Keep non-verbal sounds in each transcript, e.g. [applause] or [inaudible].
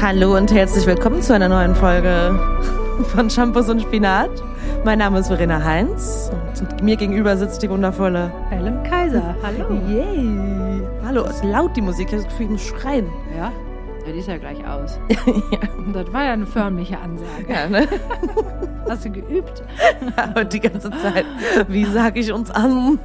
Hallo und herzlich willkommen zu einer neuen Folge von Shampoos und Spinat. Mein Name ist Verena Heinz und mir gegenüber sitzt die wundervolle Helen Kaiser. Hallo. Yay. Hallo, ist laut die Musik. Ich habe das Gefühl, ich muss schreien. Ja, ja die ist ja gleich aus. [laughs] ja. Und das war ja eine förmliche Ansage. ja, ne? [laughs] Hast du geübt? [laughs] Und die ganze Zeit. Wie sage ich uns an?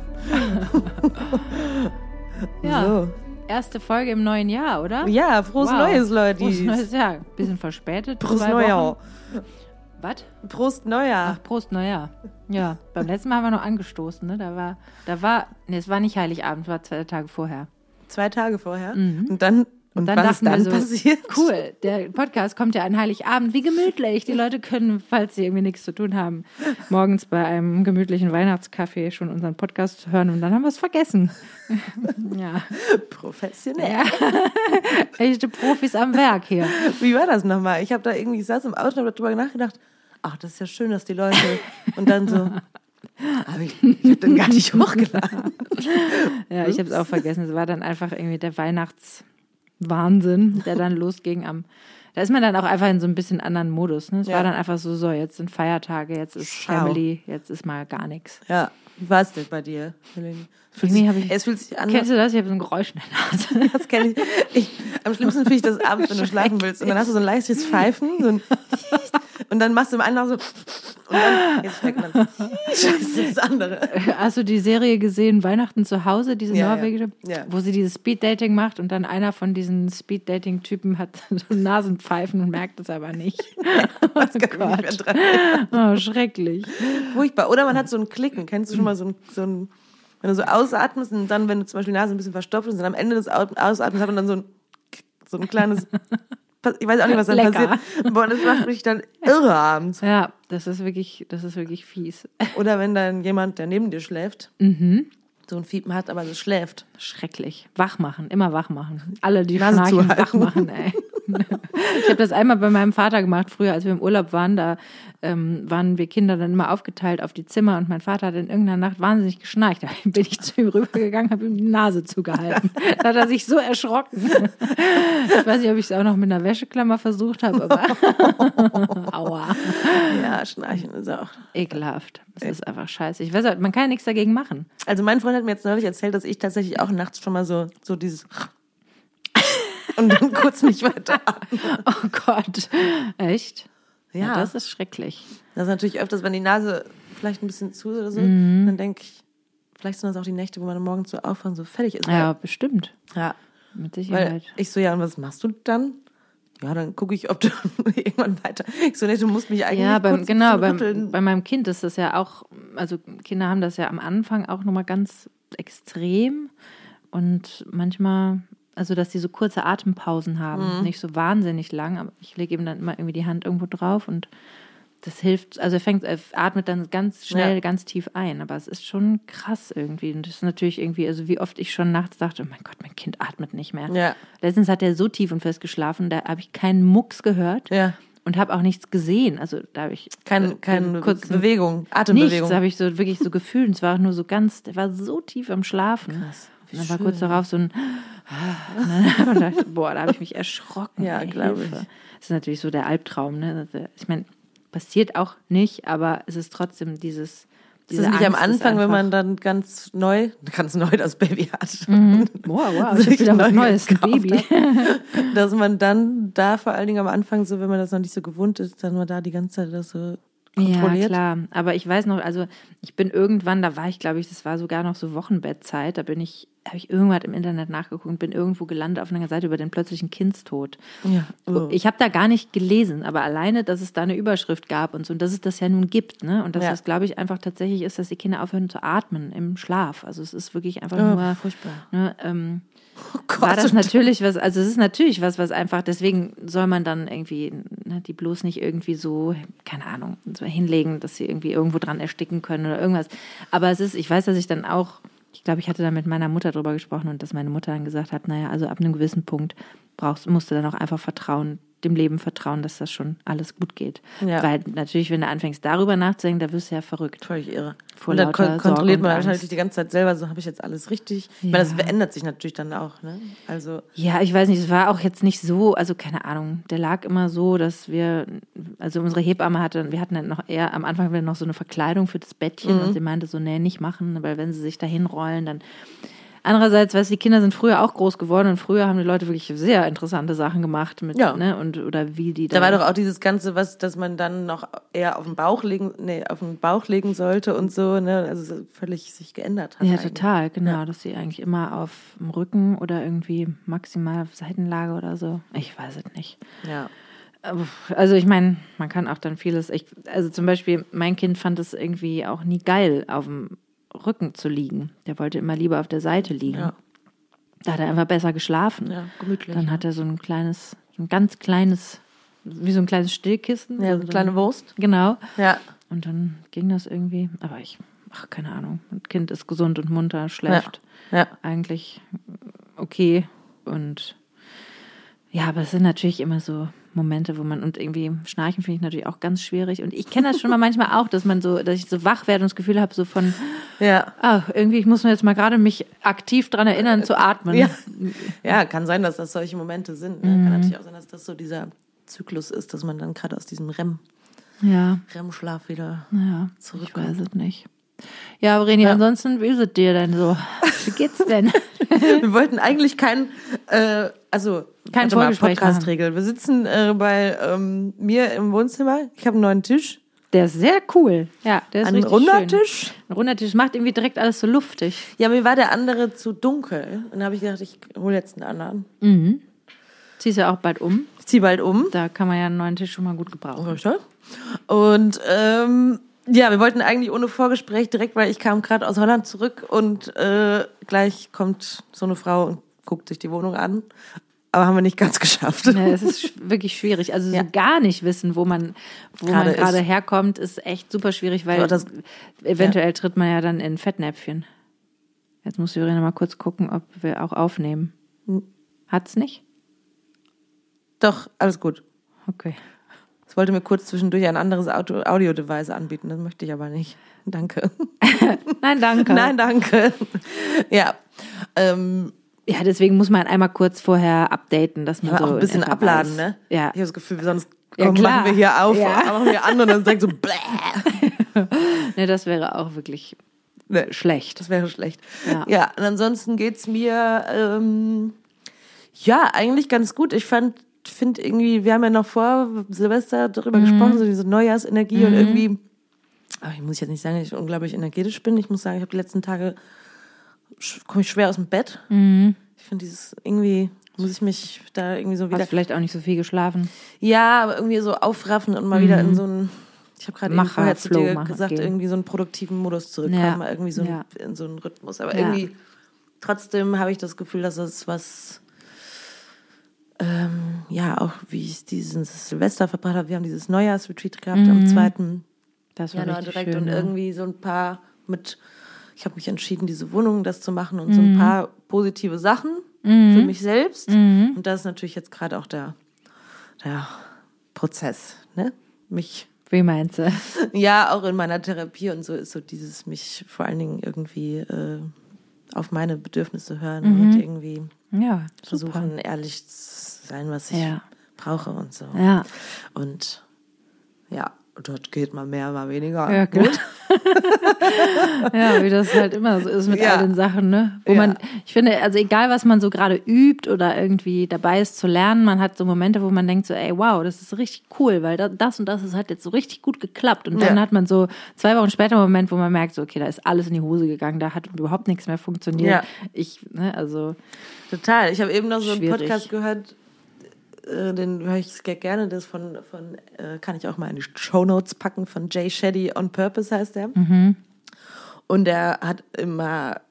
Ja. So. Erste Folge im neuen Jahr, oder? Ja, frohes Wow. Neues, Leute. Frohes neues Jahr. Bisschen verspätet. Prost Neujahr. Was? Prost Neujahr. Ach, Prost Neujahr. Ja, beim letzten Mal haben wir noch angestoßen, ne? Da war, da war, nee, es war nicht Heiligabend, es war zwei Tage vorher. Zwei Tage vorher. Und dann, und, dann was ist dachten wir dann so, passiert? Cool, der Podcast kommt ja an Heiligabend, wie gemütlich. Die Leute können, falls sie irgendwie nichts zu tun haben, morgens bei einem gemütlichen Weihnachtskaffee schon unseren Podcast hören und dann haben wir es vergessen. [laughs] ja. Professionell. ja, [laughs] echte Profis am Werk hier. Wie war das nochmal? Ich habe da irgendwie, ich saß im Auto und habe darüber nachgedacht, ach, das ist ja schön, dass die Leute. Und dann so, [laughs] aber ich, ich habe dann gar nicht hochgeladen. Ja, ich habe es auch vergessen. Es war dann einfach irgendwie der Weihnachtswahnsinn, der dann losging am. Da ist man dann auch einfach in so ein bisschen anderen Modus. Ne? Es Ja. war dann einfach so, so, jetzt sind Feiertage, jetzt ist Schau. Family, jetzt ist mal gar nichts. Ja, wie war es denn bei dir, Helene? Es fühlt, sich, ich- es fühlt sich an. Kennst du das? Ich habe so ein Geräusch in der Nase. [laughs] Das kenn ich. ich. Am schlimmsten finde ich das abends, wenn du schlafen willst. Und dann hast du so ein leichtes Pfeifen. So ein [laughs] und dann machst du im einen auch so. Und dann. Jetzt schmeckt man. [laughs] Das andere. Hast du die Serie gesehen, Weihnachten zu Hause, diese Ja, ja. norwegische, Ja. wo sie dieses Speeddating macht und dann einer von diesen Speeddating-Typen hat so Nasenpfeifen und merkt es aber nicht. Das kann ich nicht mehr dran. Oh, schrecklich. Furchtbar. Oder man hat so ein Klicken. Kennst du schon mal so ein, so ein wenn du so ausatmest und dann, wenn du zum Beispiel die Nase ein bisschen verstopft ist und am Ende des Au- Ausatmens hat man dann so ein, so ein kleines, [laughs] ich weiß auch nicht, was dann Lecker. passiert. Boah, das macht mich dann irre abends. Ja, das ist wirklich, das ist wirklich fies. [laughs] Oder wenn dann jemand, der neben dir schläft, Mhm. so ein Fiepen hat, aber so schläft. Schrecklich. Wach machen, immer wach machen. Alle, die Nase schnarchen, wach machen, ey. [laughs] Ich habe das einmal bei meinem Vater gemacht, früher, als wir im Urlaub waren. Da ähm, waren wir Kinder dann immer aufgeteilt auf die Zimmer und mein Vater hat in irgendeiner Nacht wahnsinnig geschnarcht. [laughs] Da bin ich zu ihm rübergegangen, habe ihm die Nase zugehalten. Da hat er sich so erschrocken. Ich weiß nicht, ob ich es auch noch mit einer Wäscheklammer versucht habe, aber [laughs] aua. Ja, schnarchen ist auch. Ekelhaft. Das ist einfach scheiße. Ich weiß, auch, man kann ja nichts dagegen machen. Also mein Freund hat mir jetzt neulich erzählt, dass ich tatsächlich auch nachts schon mal so, so dieses und dann kurz nicht weiter. [laughs] Oh Gott. Echt? Ja. ja das ist schrecklich. Das ist natürlich öfters, wenn die Nase vielleicht ein bisschen zu ist oder so, Mhm. dann denke ich, vielleicht sind das auch die Nächte, wo man morgens so aufwachen, so fertig ist. Ja, bestimmt. ja. Mit Weil Sicherheit. ich so, ja, und was machst du dann? Ja, dann gucke ich, ob du [laughs] irgendwann weiter. Ich so, nee, du musst mich eigentlich Ja, beim, genau, beim, bei meinem Kind ist das ja auch, also Kinder haben das ja am Anfang auch nochmal ganz extrem und manchmal, also dass die so kurze Atempausen haben, Mhm. nicht so wahnsinnig lang, aber ich lege ihm dann immer irgendwie die Hand irgendwo drauf und das hilft, also er fängt, er atmet dann ganz schnell, Ja. ganz tief ein, aber es ist schon krass irgendwie und das ist natürlich irgendwie, also wie oft ich schon nachts dachte, oh mein Gott, mein Kind atmet nicht mehr. Ja. Letztens hat er so tief und fest geschlafen, da habe ich keinen Mucks gehört Ja. und habe auch nichts gesehen. Also da habe ich Kein, äh, keine Bewegung, nichts, Atembewegung. habe ich so wirklich so gefühlt. Und es war auch nur so ganz, der war so tief am Schlafen. Krass, Und dann war schön. kurz darauf so ein [laughs] und gedacht, boah, da habe ich mich erschrocken. Ja, ey, glaub Hilfe. ich. Das ist natürlich so der Albtraum, ne? Also, Ich meine, passiert auch nicht, aber es ist trotzdem dieses. Ist diese das nicht am Angst ist Anfang, wenn man dann ganz neu, ganz neu das Baby hat? [laughs] Wow, wow, sich ich wieder was Neues, ein gekauft Baby. [laughs] Dass man dann da vor allen Dingen am Anfang so, wenn man das noch nicht so gewohnt ist, dann man da die ganze Zeit das so kontrolliert. Ja, klar. Aber ich weiß noch, also ich bin irgendwann, da war ich, glaube ich, das war sogar noch so Wochenbettzeit, da bin ich, habe ich irgendwas im Internet nachgeguckt und bin irgendwo gelandet auf einer Seite über den plötzlichen Kindstod. Ja. Oh. Ich habe da gar nicht gelesen, aber alleine, dass es da eine Überschrift gab und so, und dass es das ja nun gibt, ne? Und dass Ja. das, glaube ich, einfach tatsächlich ist, dass die Kinder aufhören zu atmen im Schlaf. Also es ist wirklich einfach Oh, nur. furchtbar. Ne, ähm, Oh Gott. war das natürlich was, also es ist natürlich was, was einfach, deswegen soll man dann irgendwie ne, die bloß nicht irgendwie so, keine Ahnung, so hinlegen, dass sie irgendwie irgendwo dran ersticken können oder irgendwas. Aber es ist, ich weiß, dass ich dann auch, ich glaube, ich hatte da mit meiner Mutter drüber gesprochen und dass meine Mutter dann gesagt hat, naja, also ab einem gewissen Punkt brauchst, musst du dann auch einfach vertrauen, dem Leben vertrauen, dass das schon alles gut geht. Ja. Weil natürlich, wenn du anfängst, darüber nachzudenken, da wirst du ja verrückt. Völlig irre. Vor und dann kon kontrolliert man Angst. die ganze Zeit selber, so habe ich jetzt alles richtig. Ich meine, das Ja. verändert sich natürlich dann auch, ne? Also, Ja, ich weiß nicht, es war auch jetzt nicht so, also keine Ahnung, der lag immer so, dass wir, also unsere Hebamme hatte, wir hatten dann noch eher, am Anfang noch so eine Verkleidung für das Bettchen und sie meinte so, nee, nicht machen, weil wenn sie sich da hinrollen, dann Andererseits, weißt du, die Kinder sind früher auch groß geworden und früher haben die Leute wirklich sehr interessante Sachen gemacht mit, Ja. ne, und, oder wie die da war doch auch dieses Ganze, was, dass man dann noch eher auf den Bauch legen, nee, auf den Bauch legen sollte und so, ne? Also so völlig sich geändert hat. Ja, eigentlich. total, genau, dass sie eigentlich immer auf dem Rücken oder irgendwie maximal auf Seitenlage oder so. Ich weiß es nicht. Ja. Also ich meine, man kann auch dann vieles, ich, also zum Beispiel, mein Kind fand es irgendwie auch nie geil, auf dem Rücken zu liegen. Der wollte immer lieber auf der Seite liegen. Ja. Da hat er einfach besser geschlafen. Ja, gemütlich. Dann hat er so ein kleines, so ein ganz kleines, wie so ein kleines Stillkissen. Ja, so eine kleine Wurst. Genau. Ja. Und dann ging das irgendwie, aber ich, ach, keine Ahnung. Ein Kind ist gesund und munter, schläft Ja. eigentlich okay. Und ja, aber es sind natürlich immer so Momente, wo man und irgendwie schnarchen finde ich natürlich auch ganz schwierig. Und ich kenne das schon mal [laughs] manchmal auch, dass man so, dass ich so wach werde und das Gefühl habe, so von, Ja. ach, irgendwie, ich muss mir jetzt mal gerade mich aktiv dran erinnern zu atmen. Ja. ja, kann sein, dass das solche Momente sind. Ne? Mhm. Kann natürlich auch sein, dass das so dieser Zyklus ist, dass man dann gerade aus diesem REM, Ja, REM-Schlaf wieder ja, ich Zurückkommen. weiß es nicht. Ja, aber Reni, ansonsten, wie ist es dir denn so? Wie geht's denn? [laughs] Wir wollten eigentlich kein, äh, also Kein mal, Vorgespräch Podcast-Regel. Wir sitzen äh, bei ähm, mir im Wohnzimmer. Ich habe einen neuen Tisch, Der ist sehr cool. Ja, der ist ein richtig runder schön. Tisch. Ein runder Tisch macht irgendwie direkt alles so luftig. Ja, mir war der andere zu dunkel. Und dann habe ich gedacht, ich hole jetzt einen anderen. Ziehst ja auch bald um. Ich ziehe bald um. Da kann man ja einen neuen Tisch schon mal gut gebrauchen. Und ähm, ja, wir wollten eigentlich ohne Vorgespräch direkt, weil ich kam gerade aus Holland zurück und äh, gleich kommt so eine Frau und guckt sich die Wohnung an. Aber haben wir nicht ganz [laughs] geschafft. Ja, es ist wirklich schwierig. Also so Ja. gar nicht wissen, wo man, wo Gerade man gerade ist. herkommt, ist echt super schwierig, weil das- eventuell tritt man ja dann in Fettnäpfchen. Jetzt muss Irene mal kurz gucken, ob wir auch aufnehmen. Hm. Hat's nicht? Doch, alles gut. Okay. Es wollte mir kurz zwischendurch ein anderes Audio-Device anbieten. Das möchte ich aber nicht. Danke. [laughs] Nein, danke. [laughs] Nein, danke. Ja. Ähm, Ja, deswegen muss man einmal kurz vorher updaten, dass man aber so auch ein in bisschen abladen, weiß. ne? Ja. Ich habe das Gefühl, sonst Ja, komm, machen wir hier auf, Ja. machen wir an und dann direkt so [laughs] bläh. Ne, das wäre auch wirklich Ne, schlecht. Das wäre schlecht. Ja. Ja, und ansonsten geht's mir ähm, ja eigentlich ganz gut. Ich fand, finde irgendwie, wir haben ja noch vor Silvester darüber Mhm. gesprochen, so diese Neujahrsenergie und irgendwie, aber ich muss jetzt nicht sagen, dass ich unglaublich energetisch bin. Ich muss sagen, ich habe die letzten Tage komme ich schwer aus dem Bett. Mhm. Ich finde dieses irgendwie muss ich mich da irgendwie so wieder Hast vielleicht auch nicht so viel geschlafen. ja, aber irgendwie so aufraffen und mal wieder in so einen, ich habe gerade Macher- vorher zu Flow dir machen gesagt, gehen. irgendwie so einen produktiven Modus zurückkommen, Ja. mal irgendwie so Ja. in so einen Rhythmus. Aber Ja. irgendwie trotzdem habe ich das Gefühl, dass es was, ähm, ja, auch wie ich dieses Silvester verbracht habe. Wir haben dieses Neujahrsretreat gehabt am 2. Das war Januar direkt schön. und ja. irgendwie so ein paar mit, ich habe mich entschieden, diese Wohnung das zu machen und so Mhm. ein paar positive Sachen für mich selbst. Mhm. Und das ist natürlich jetzt gerade auch der, der Prozess, ne? Mich, Wie meinst du? [laughs] ja, auch in meiner Therapie und so ist so dieses mich vor allen Dingen irgendwie äh, auf meine Bedürfnisse hören und irgendwie Ja, versuchen, ehrlich zu sein, was ich Ja. brauche und so. Ja. Und ja, dort geht mal mehr, mal weniger. Ja, klar. [laughs] ja, wie das halt immer so ist mit Ja. all den Sachen, ne? Wo Ja. man, ich finde, also egal was man so gerade übt oder irgendwie dabei ist zu lernen, man hat so Momente, wo man denkt so, ey, wow, das ist richtig cool, weil da- das und das ist halt jetzt so richtig gut geklappt. Und dann Ja. hat man so zwei Wochen später einen Moment, wo man merkt, so, okay, da ist alles in die Hose gegangen, da hat überhaupt nichts mehr funktioniert. Ja. Ich, ne, also, Total. Ich habe eben noch so einen. Podcast gehört, äh, den höre ich sehr gerne. Das von, von äh, kann ich auch mal in die Show Notes packen, von Jay Shetty on Purpose heißt der. Und der hat immer,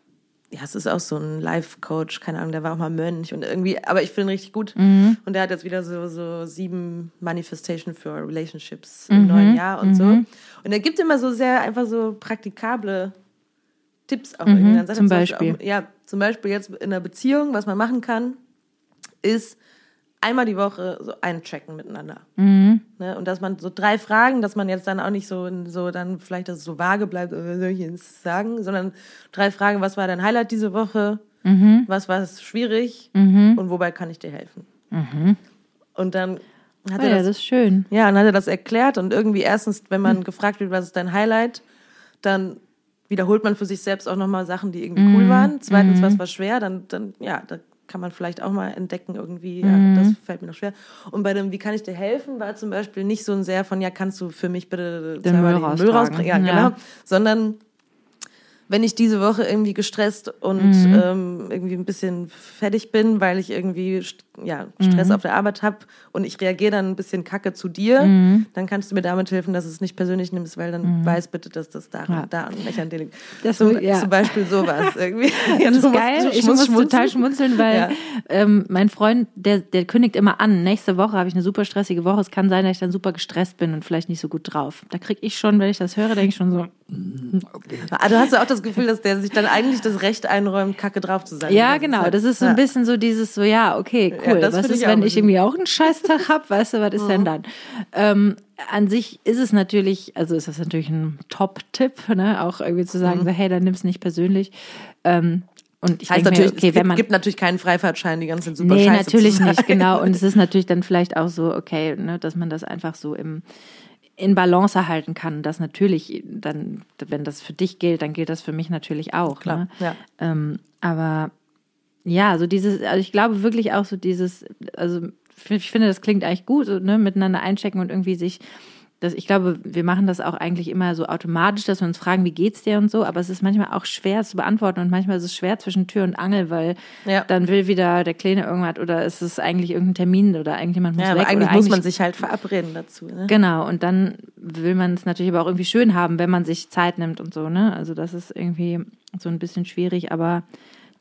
ja, es ist auch so ein Life-Coach, keine Ahnung, der war auch mal Mönch und irgendwie, aber ich finde ihn richtig gut. Und der hat jetzt wieder so, so sieben Manifestation for Relationships im neuen Jahr und so. Und er gibt immer so sehr einfach so praktikable Tipps auch er zum Beispiel Beispiel. Auch, ja, zum Beispiel jetzt in einer Beziehung, was man machen kann, ist einmal die Woche so einchecken miteinander. Mhm. Ne? Und dass man so drei Fragen, dass man jetzt dann auch nicht so, so dann vielleicht, dass es so vage bleibt, oder soll ich jetzt sagen, sondern drei Fragen, was war dein Highlight diese Woche? Mhm. Was war schwierig? Und wobei kann ich dir helfen? Und dann hat Oh er ja, das das ist schön. ja, und hat er das erklärt und irgendwie erstens, wenn man gefragt wird, was ist dein Highlight, dann wiederholt man für sich selbst auch nochmal Sachen, die irgendwie cool waren. Zweitens, was war schwer, dann, dann, ja, da kann man vielleicht auch mal entdecken irgendwie, ja, das fällt mir noch schwer. Und bei dem, wie kann ich dir helfen, war zum Beispiel nicht so ein sehr von, ja, kannst du für mich bitte Den Müll den raustragen. Ja, Ja. genau. Sondern wenn ich diese Woche irgendwie gestresst und Mhm. ähm, irgendwie ein bisschen fertig bin, weil ich irgendwie ja, Stress Mhm. auf der Arbeit habe und ich reagiere dann ein bisschen kacke zu dir, Mhm. dann kannst du mir damit helfen, dass du es nicht persönlich nimmst, weil dann weiß bitte, dass das da, Ja. da an dir liegt. Das- zum, ja. zum Beispiel sowas [laughs] irgendwie. Ja, Das du ist musst- geil. du Ich musst muss total schmunzeln, weil Ja. ähm, mein Freund, der, der kündigt immer an, nächste Woche habe ich eine super stressige Woche. Es kann sein, dass ich dann super gestresst bin und vielleicht nicht so gut drauf. Da kriege ich schon, wenn ich das höre, denke ich schon so, Ah, du hast ja auch das Gefühl, dass der sich dann eigentlich das Recht einräumt, kacke drauf zu sein. Ja, genau. Das ist so ein bisschen so dieses so, ja, okay, cool. das was ist, ich wenn ich irgendwie auch einen Scheißtag [laughs] hab? Weißt du, was ist denn dann? Ähm, an sich ist es natürlich, also ist das natürlich ein Top-Tipp, ne? Auch irgendwie zu sagen, so, hey, dann nimm's nicht persönlich. Ähm, und ich Heißt denke mir, natürlich, okay, es gibt, man gibt natürlich keinen Freifahrtschein, die ganze Zeit super Nee, scheiße natürlich nicht, genau. Und [laughs] es ist natürlich dann vielleicht auch so, okay, ne, dass man das einfach so im in Balance erhalten kann. Das natürlich dann, wenn das für dich gilt, dann gilt das für mich natürlich auch. Klar, ne? ja. Ähm, aber ja, so dieses, also ich glaube wirklich auch so dieses, also ich finde, das klingt eigentlich gut, so, ne, miteinander einchecken und irgendwie sich, das, ich glaube, wir machen das auch eigentlich immer so automatisch, dass wir uns fragen, wie geht's dir und so, aber es ist manchmal auch schwer zu beantworten und manchmal ist es schwer zwischen Tür und Angel, weil Ja. dann will wieder der Kleine irgendwas oder ist es eigentlich irgendein Termin oder irgendjemand muss Ja, weg eigentlich oder muss man sich halt verabreden dazu. Ne? Genau, und dann will man es natürlich aber auch irgendwie schön haben, wenn man sich Zeit nimmt und so, ne? Also das ist irgendwie so ein bisschen schwierig, aber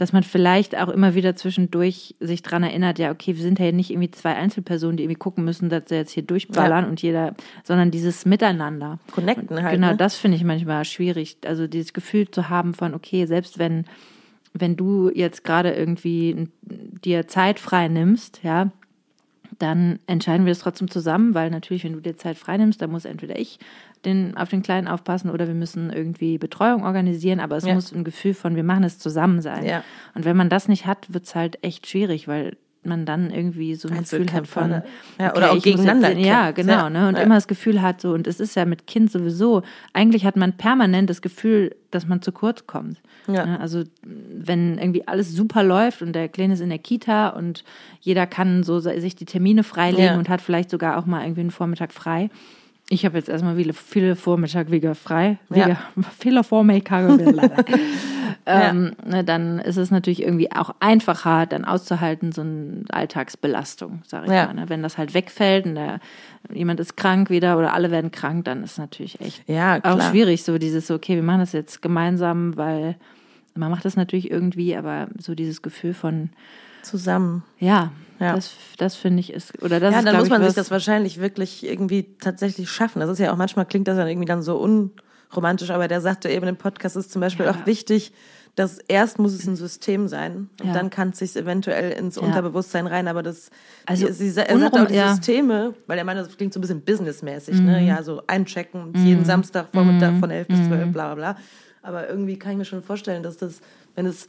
dass man vielleicht auch immer wieder zwischendurch sich dran erinnert, ja, okay, wir sind ja nicht irgendwie zwei Einzelpersonen, die irgendwie gucken müssen, dass sie jetzt hier durchballern Ja. und jeder, sondern dieses Miteinander. Connecten halt. Genau, ne? das finde ich manchmal schwierig. Also dieses Gefühl zu haben von, okay, selbst wenn, wenn du jetzt gerade irgendwie dir Zeit frei nimmst, ja, dann entscheiden wir es trotzdem zusammen, weil natürlich, wenn du dir Zeit frei nimmst, dann muss entweder ich den, auf den Kleinen aufpassen oder wir müssen irgendwie Betreuung organisieren, aber es Ja. muss ein Gefühl von, wir machen es zusammen sein. Ja. Und wenn man das nicht hat, wird es halt echt schwierig, weil man dann irgendwie so ein Gefühl hat von ne? Ja, okay, oder auch gegeneinander jetzt, ja genau ne und Ja. immer das Gefühl hat so und es ist ja mit Kind sowieso eigentlich hat man permanent das Gefühl dass man zu kurz kommt Ja. Ne? also wenn irgendwie alles super läuft und der Kleine ist in der Kita und jeder kann so sich die Termine freilegen Ja. und hat vielleicht sogar auch mal irgendwie einen Vormittag frei ich habe jetzt erstmal viele, viele Vormittag wieder frei. Ja. Wieder, [laughs] viele Vormittage leider. [laughs] [laughs] ähm, ne, dann ist es natürlich irgendwie auch einfacher, dann auszuhalten, so eine Alltagsbelastung, sage ich Ja. mal. Ne? Wenn das halt wegfällt und der, jemand ist krank wieder oder alle werden krank, dann ist natürlich echt Ja, auch schwierig, so dieses, okay, wir machen das jetzt gemeinsam, weil man macht das natürlich irgendwie, aber so dieses Gefühl von, Zusammen. ja, Ja. das, das finde ich ist, oder das ja, ist, dann muss man ich, sich das wahrscheinlich wirklich irgendwie tatsächlich schaffen. Das ist ja auch manchmal klingt das dann irgendwie dann so unromantisch, aber der sagte eben im Podcast ist zum Beispiel Ja. auch wichtig, dass erst muss es ein System sein und Ja. dann kann es sich eventuell ins Ja. Unterbewusstern rein, aber das Also sie, sie, er sagt auch die. Mhm. Systeme, weil er meint, das klingt so ein bisschen businessmäßig, ne? Ja, so einchecken, jeden Samstag Vormittag von 11 bis 12, bla bla bla. Aber irgendwie kann ich mir schon vorstellen, dass das, wenn es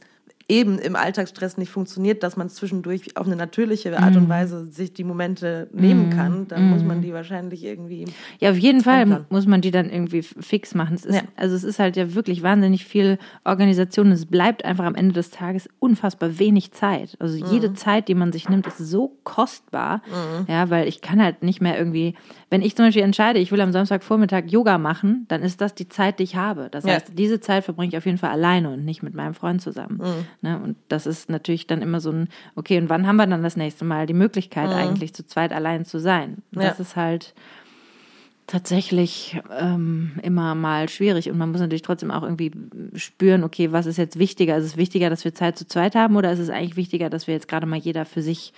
eben im Alltagsstress nicht funktioniert, dass man zwischendurch auf eine natürliche Art Mhm. und Weise sich die Momente nehmen kann, dann muss man die wahrscheinlich irgendwie. Ja, auf jeden Fall Plan. muss man die dann irgendwie fix machen. Es ist, Ja. Also es ist halt ja wirklich wahnsinnig viel Organisation. Es bleibt einfach am Ende des Tages unfassbar wenig Zeit. Also jede Mhm. Zeit, die man sich nimmt, ist so kostbar. Ja, weil ich kann halt nicht mehr irgendwie, wenn ich zum Beispiel entscheide, ich will am Samstagvormittag Yoga machen, dann ist das die Zeit, die ich habe. Das Ja. heißt, diese Zeit verbringe ich auf jeden Fall alleine und nicht mit meinem Freund zusammen. Mhm. Ne? Und das ist natürlich dann immer so ein, okay, und wann haben wir dann das nächste Mal die Möglichkeit, eigentlich zu zweit allein zu sein? Mhm. Ja. Das ist halt tatsächlich ähm, immer mal schwierig und man muss natürlich trotzdem auch irgendwie spüren, okay, was ist jetzt wichtiger? Ist es wichtiger, dass wir Zeit zu zweit haben oder ist es eigentlich wichtiger, dass wir jetzt gerade mal jeder für sich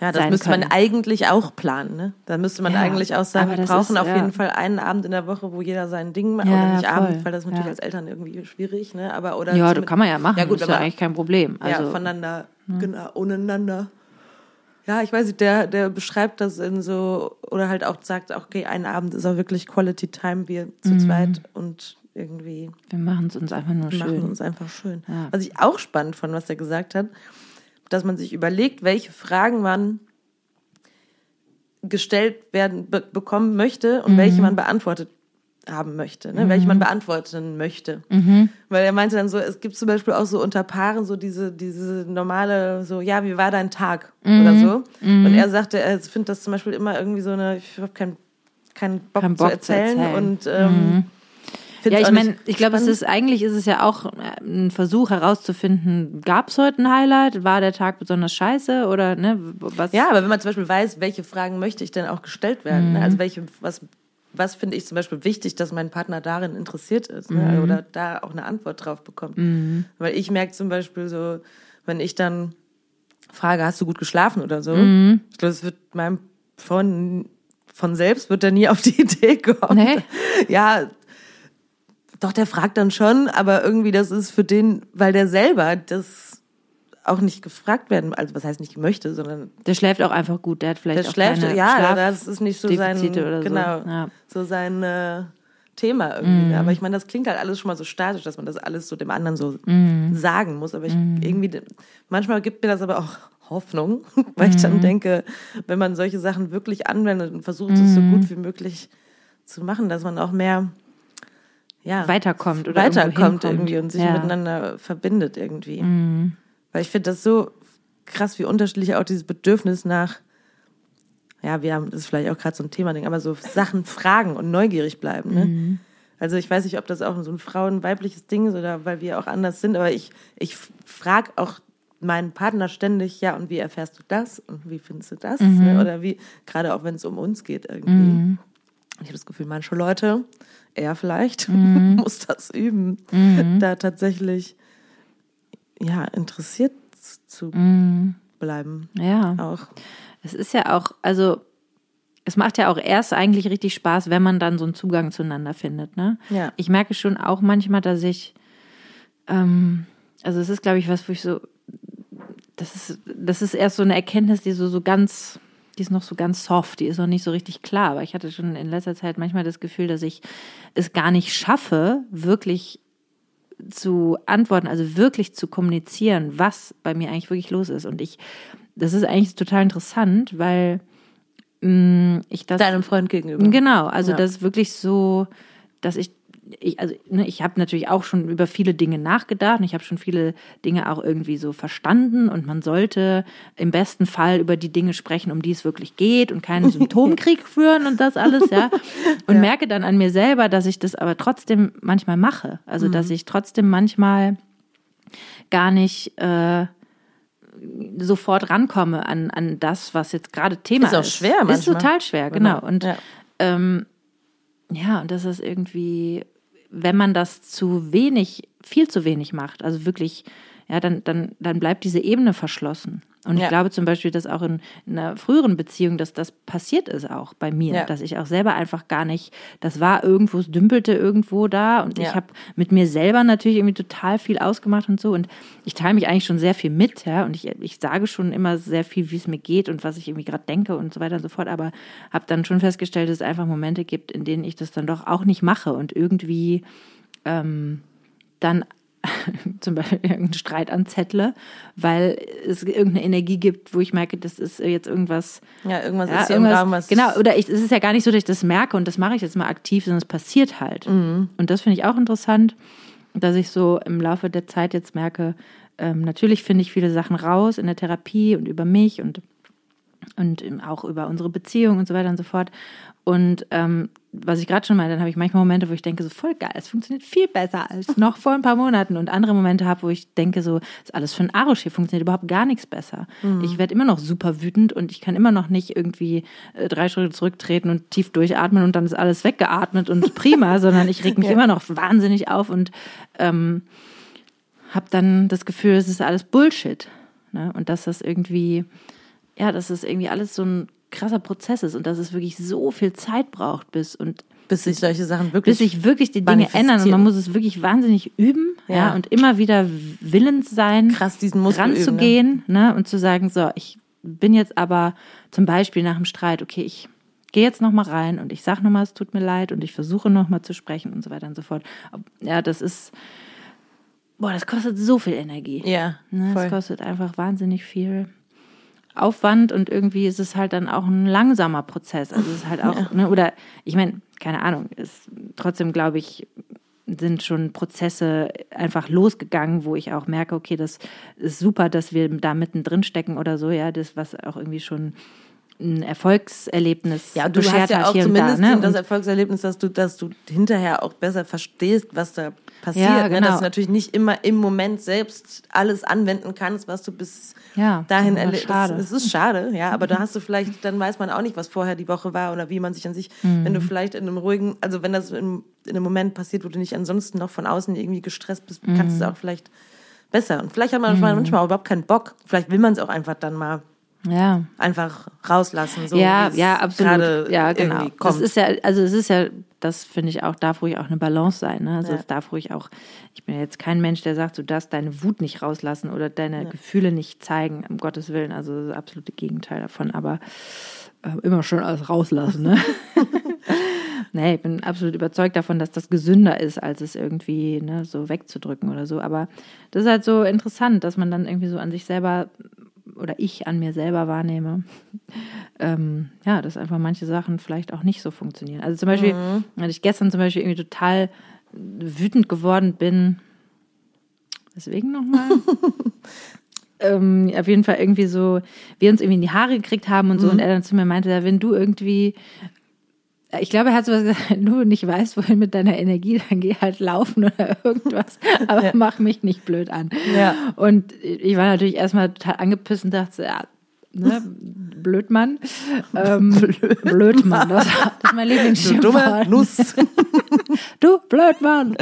Ja, das müsste können? man eigentlich auch planen. Ne? Da müsste man Ja, eigentlich auch sagen, wir brauchen ist, auf ja. jeden Fall einen Abend in der Woche, wo jeder sein Ding macht. Ja, oder nicht ja, Abend, voll. weil das natürlich Ja. als Eltern irgendwie schwierig. Ne? Aber, oder Ja, das kann man ja machen. Ja, gut, ist ja eigentlich kein Problem. Also, ja, voneinander, genau, untereinander. Ja, ich weiß nicht, der, der beschreibt das in so, oder halt auch sagt, okay, ein Abend ist auch wirklich Quality Time, wir zu Mhm. zweit und irgendwie Wir machen es uns einfach nur wir machen schön. uns einfach schön. Was ich auch spannend fand, was er gesagt hat, dass man sich überlegt, welche Fragen man gestellt werden be bekommen möchte und welche man beantwortet haben möchte, ne? welche man beantworten möchte. Weil er meinte dann so, es gibt zum Beispiel auch so unter Paaren so diese, diese normale, so, ja, wie war dein Tag oder so. Und er sagte, er findet das zum Beispiel immer irgendwie so eine, ich habe keinen keinen Bock, Keinen zu, Bock zu erzählen erzählen. und ähm, find's Ja, ich meine, ich glaube, es ist eigentlich ist es ja auch äh, ein Versuch herauszufinden, gab es heute ein Highlight? War der Tag besonders scheiße oder ne? Was? Ja, aber wenn man zum Beispiel weiß, welche Fragen möchte ich denn auch gestellt werden, ne? also welche, was, was finde ich zum Beispiel wichtig, dass mein Partner darin interessiert ist ne? oder da auch eine Antwort drauf bekommt. Weil ich merke zum Beispiel so, wenn ich dann frage, hast du gut geschlafen oder so, ich glaube, es wird meinem Freund von selbst wird er nie auf die Idee kommen. Nee? Ja, doch, der fragt dann schon, aber irgendwie das ist für den, weil der selber das auch nicht gefragt werden, also was heißt nicht möchte, sondern Der schläft auch einfach gut. Der hat vielleicht der auch schläft, keine ja, Schlaf das ist nicht so sein, Defizite oder so. genau, Ja. so sein äh, Thema irgendwie. Mhm. ne? Aber ich meine, das klingt halt alles schon mal so statisch, dass man das alles so dem anderen so Mhm. sagen muss. Aber ich irgendwie, manchmal gibt mir das aber auch [laughs] Hoffnung, [laughs] weil ich Mhm. dann denke, wenn man solche Sachen wirklich anwendet und versucht, es so Mhm. gut wie möglich zu machen, dass man auch mehr ja, Weiterkommt oder weiterkommt irgendwie und sich Ja. Mhm. miteinander verbindet irgendwie. Weil ich finde das so krass, wie unterschiedlich auch dieses Bedürfnis nach, ja, wir haben, das ist vielleicht auch gerade so ein Thema-Ding, aber so Sachen fragen und neugierig bleiben. Ne? Mhm. Also ich weiß nicht, ob das auch so ein frauenweibliches Ding ist oder weil wir auch anders sind, aber ich, ich frage auch meinen Partner ständig, ja, und wie erfährst du das? Und wie findest du das? Mhm. Ne? Oder wie, gerade auch wenn es um uns geht irgendwie. Ich habe das Gefühl, manche Leute, er vielleicht, [laughs] Mhm. muss das üben, da tatsächlich ja, interessiert zu Mhm. bleiben. Ja. Auch. Es ist ja auch, also es macht ja auch erst eigentlich richtig Spaß, wenn man dann so einen Zugang zueinander findet. Ne? Ja. Ich merke schon auch manchmal, dass ich, ähm, also es ist, glaube ich, was, wo ich so, das ist, das ist erst so eine Erkenntnis, die so, so ganz, die ist noch so ganz soft, die ist noch nicht so richtig klar. Aber ich hatte schon in letzter Zeit manchmal das Gefühl, dass ich es gar nicht schaffe, wirklich zu antworten, also wirklich zu kommunizieren, was bei mir eigentlich wirklich los ist. Und ich, das ist eigentlich total interessant, weil mh, ich das Deinem Freund gegenüber. Genau, also Ja. das ist wirklich so, dass ich, ich also ne, ich habe natürlich auch schon über viele Dinge nachgedacht und ich habe schon viele Dinge auch irgendwie so verstanden und man sollte im besten Fall über die Dinge sprechen, um die es wirklich geht und keinen Symptomkrieg [laughs] führen und das alles, ja. [laughs] Und merke dann an mir selber, dass ich das aber trotzdem manchmal mache. Also dass ich trotzdem manchmal gar nicht äh, sofort rankomme an, an das, was jetzt gerade Thema Ist ist. auch schwer Ist manchmal. total schwer, genau. Und ja. ähm, ja, und das ist irgendwie, wenn man das zu wenig, viel zu wenig macht, also wirklich, ja, dann, dann, dann bleibt diese Ebene verschlossen. Und Ja. ich glaube zum Beispiel, dass auch in, in einer früheren Beziehung, dass das passiert ist auch bei mir, Ja. dass ich auch selber einfach gar nicht, das war irgendwo, es dümpelte irgendwo da und ich habe mit mir selber natürlich irgendwie total viel ausgemacht und so und ich teile mich eigentlich schon sehr viel mit, ja, und ich, ich sage schon immer sehr viel, wie es mir geht und was ich irgendwie gerade denke und so weiter und so fort, aber habe dann schon festgestellt, dass es einfach Momente gibt, in denen ich das dann doch auch nicht mache und irgendwie ähm, dann [laughs] zum Beispiel irgendeinen Streit anzettle, weil es irgendeine Energie gibt, wo ich merke, das ist jetzt irgendwas. ja, irgendwas Ja, ist im irgendwas, Raum, was. genau, oder ich, es ist ja gar nicht so, dass ich das merke und das mache ich jetzt mal aktiv, sondern es passiert halt. Mhm. Und das finde ich auch interessant, dass ich so im Laufe der Zeit jetzt merke, ähm, natürlich finde ich viele Sachen raus in der Therapie und über mich und und auch über unsere Beziehung und so weiter und so fort. Und ähm, was ich gerade schon meinte, dann habe ich manchmal Momente, wo ich denke, so voll geil, es funktioniert viel besser als [laughs] noch vor ein paar Monaten. Und andere Momente habe, wo ich denke, so ist alles für ein Arsch, hier funktioniert überhaupt gar nichts besser. Ich werde immer noch super wütend und ich kann immer noch nicht irgendwie äh, drei Schritte zurücktreten und tief durchatmen und dann ist alles weggeatmet und [laughs] prima, sondern ich reg mich immer noch wahnsinnig auf und ähm, habe dann das Gefühl, es ist alles Bullshit. Ne? Und dass das irgendwie, ja, dass das irgendwie alles so ein krasser Prozess ist und dass es wirklich so viel Zeit braucht, bis und bis sich solche Sachen wirklich. bis sich wirklich die Dinge ändern und man muss es wirklich wahnsinnig üben, ja, Ja. und immer wieder willens sein, Krass, diesen Muskel üben, ranzugehen, ne? und zu sagen, so, ich bin jetzt aber zum Beispiel nach dem Streit, okay, ich gehe jetzt noch mal rein und ich sage noch mal, es tut mir leid und ich versuche noch mal zu sprechen und so weiter und so fort. Ja, das ist, boah, das kostet so viel Energie. Ja, Ne, das kostet einfach wahnsinnig viel Aufwand und irgendwie ist es halt dann auch ein langsamer Prozess. Also es ist halt auch, ne, oder ich meine, keine Ahnung, ist trotzdem glaube ich, sind schon Prozesse einfach losgegangen, wo ich auch merke, okay, das ist super, dass wir da mittendrin stecken oder so, ja, das, was auch irgendwie schon ein Erfolgserlebnis Ja, du hast ja auch zumindest da, ne? das Erfolgserlebnis, dass du, dass du hinterher auch besser verstehst, was da passiert. Ja, ne? genau. Dass du natürlich nicht immer im Moment selbst alles anwenden kannst, was du bis Ja, dahin schade. Es ist schade, ja, aber da hast du vielleicht, dann weiß man auch nicht, was vorher die Woche war oder wie man sich an sich, wenn Mhm. du vielleicht in einem ruhigen, also wenn das in, in einem Moment passiert, wo du nicht ansonsten noch von außen irgendwie gestresst bist, kannst Mhm. du es auch vielleicht besser. Und vielleicht hat man manchmal überhaupt keinen Bock. Vielleicht will man es auch einfach dann mal ja. einfach rauslassen. So ja, ja, absolut. Ja, genau. Das ist ja, also es ist ja, das finde ich auch, darf ruhig auch eine Balance sein. Ne? Also Ja. es darf ruhig auch, ich bin jetzt kein Mensch, der sagt, du darfst deine Wut nicht rauslassen oder deine Gefühle nicht zeigen, um Gottes Willen. Also das absolute Gegenteil davon, aber äh, immer schön alles rauslassen. Ne? [laughs] nee, ich bin absolut überzeugt davon, dass das gesünder ist, als es irgendwie ne, so wegzudrücken oder so. Aber das ist halt so interessant, dass man dann irgendwie so an sich selber oder ich an mir selber wahrnehme, [laughs] ähm, ja, dass einfach manche Sachen vielleicht auch nicht so funktionieren. Also zum Beispiel, als ich gestern zum Beispiel irgendwie total wütend geworden bin, deswegen nochmal. [laughs] ähm, auf jeden Fall irgendwie so, wir uns irgendwie in die Haare gekriegt haben und so, und er dann zu mir meinte, ja, wenn du irgendwie ich glaube, er hat sowas gesagt, [laughs] wenn du nicht weißt, wohin mit deiner Energie, dann geh halt laufen oder [laughs] irgendwas, aber mach mich nicht blöd an. Ja. Und ich war natürlich erstmal total angepisst und dachte, ja, ne, Blödmann. Ähm, [laughs] Blödmann, das, das ist mein Du dumme Lieblingsschimpfwort. Nuss. Du Blödmann.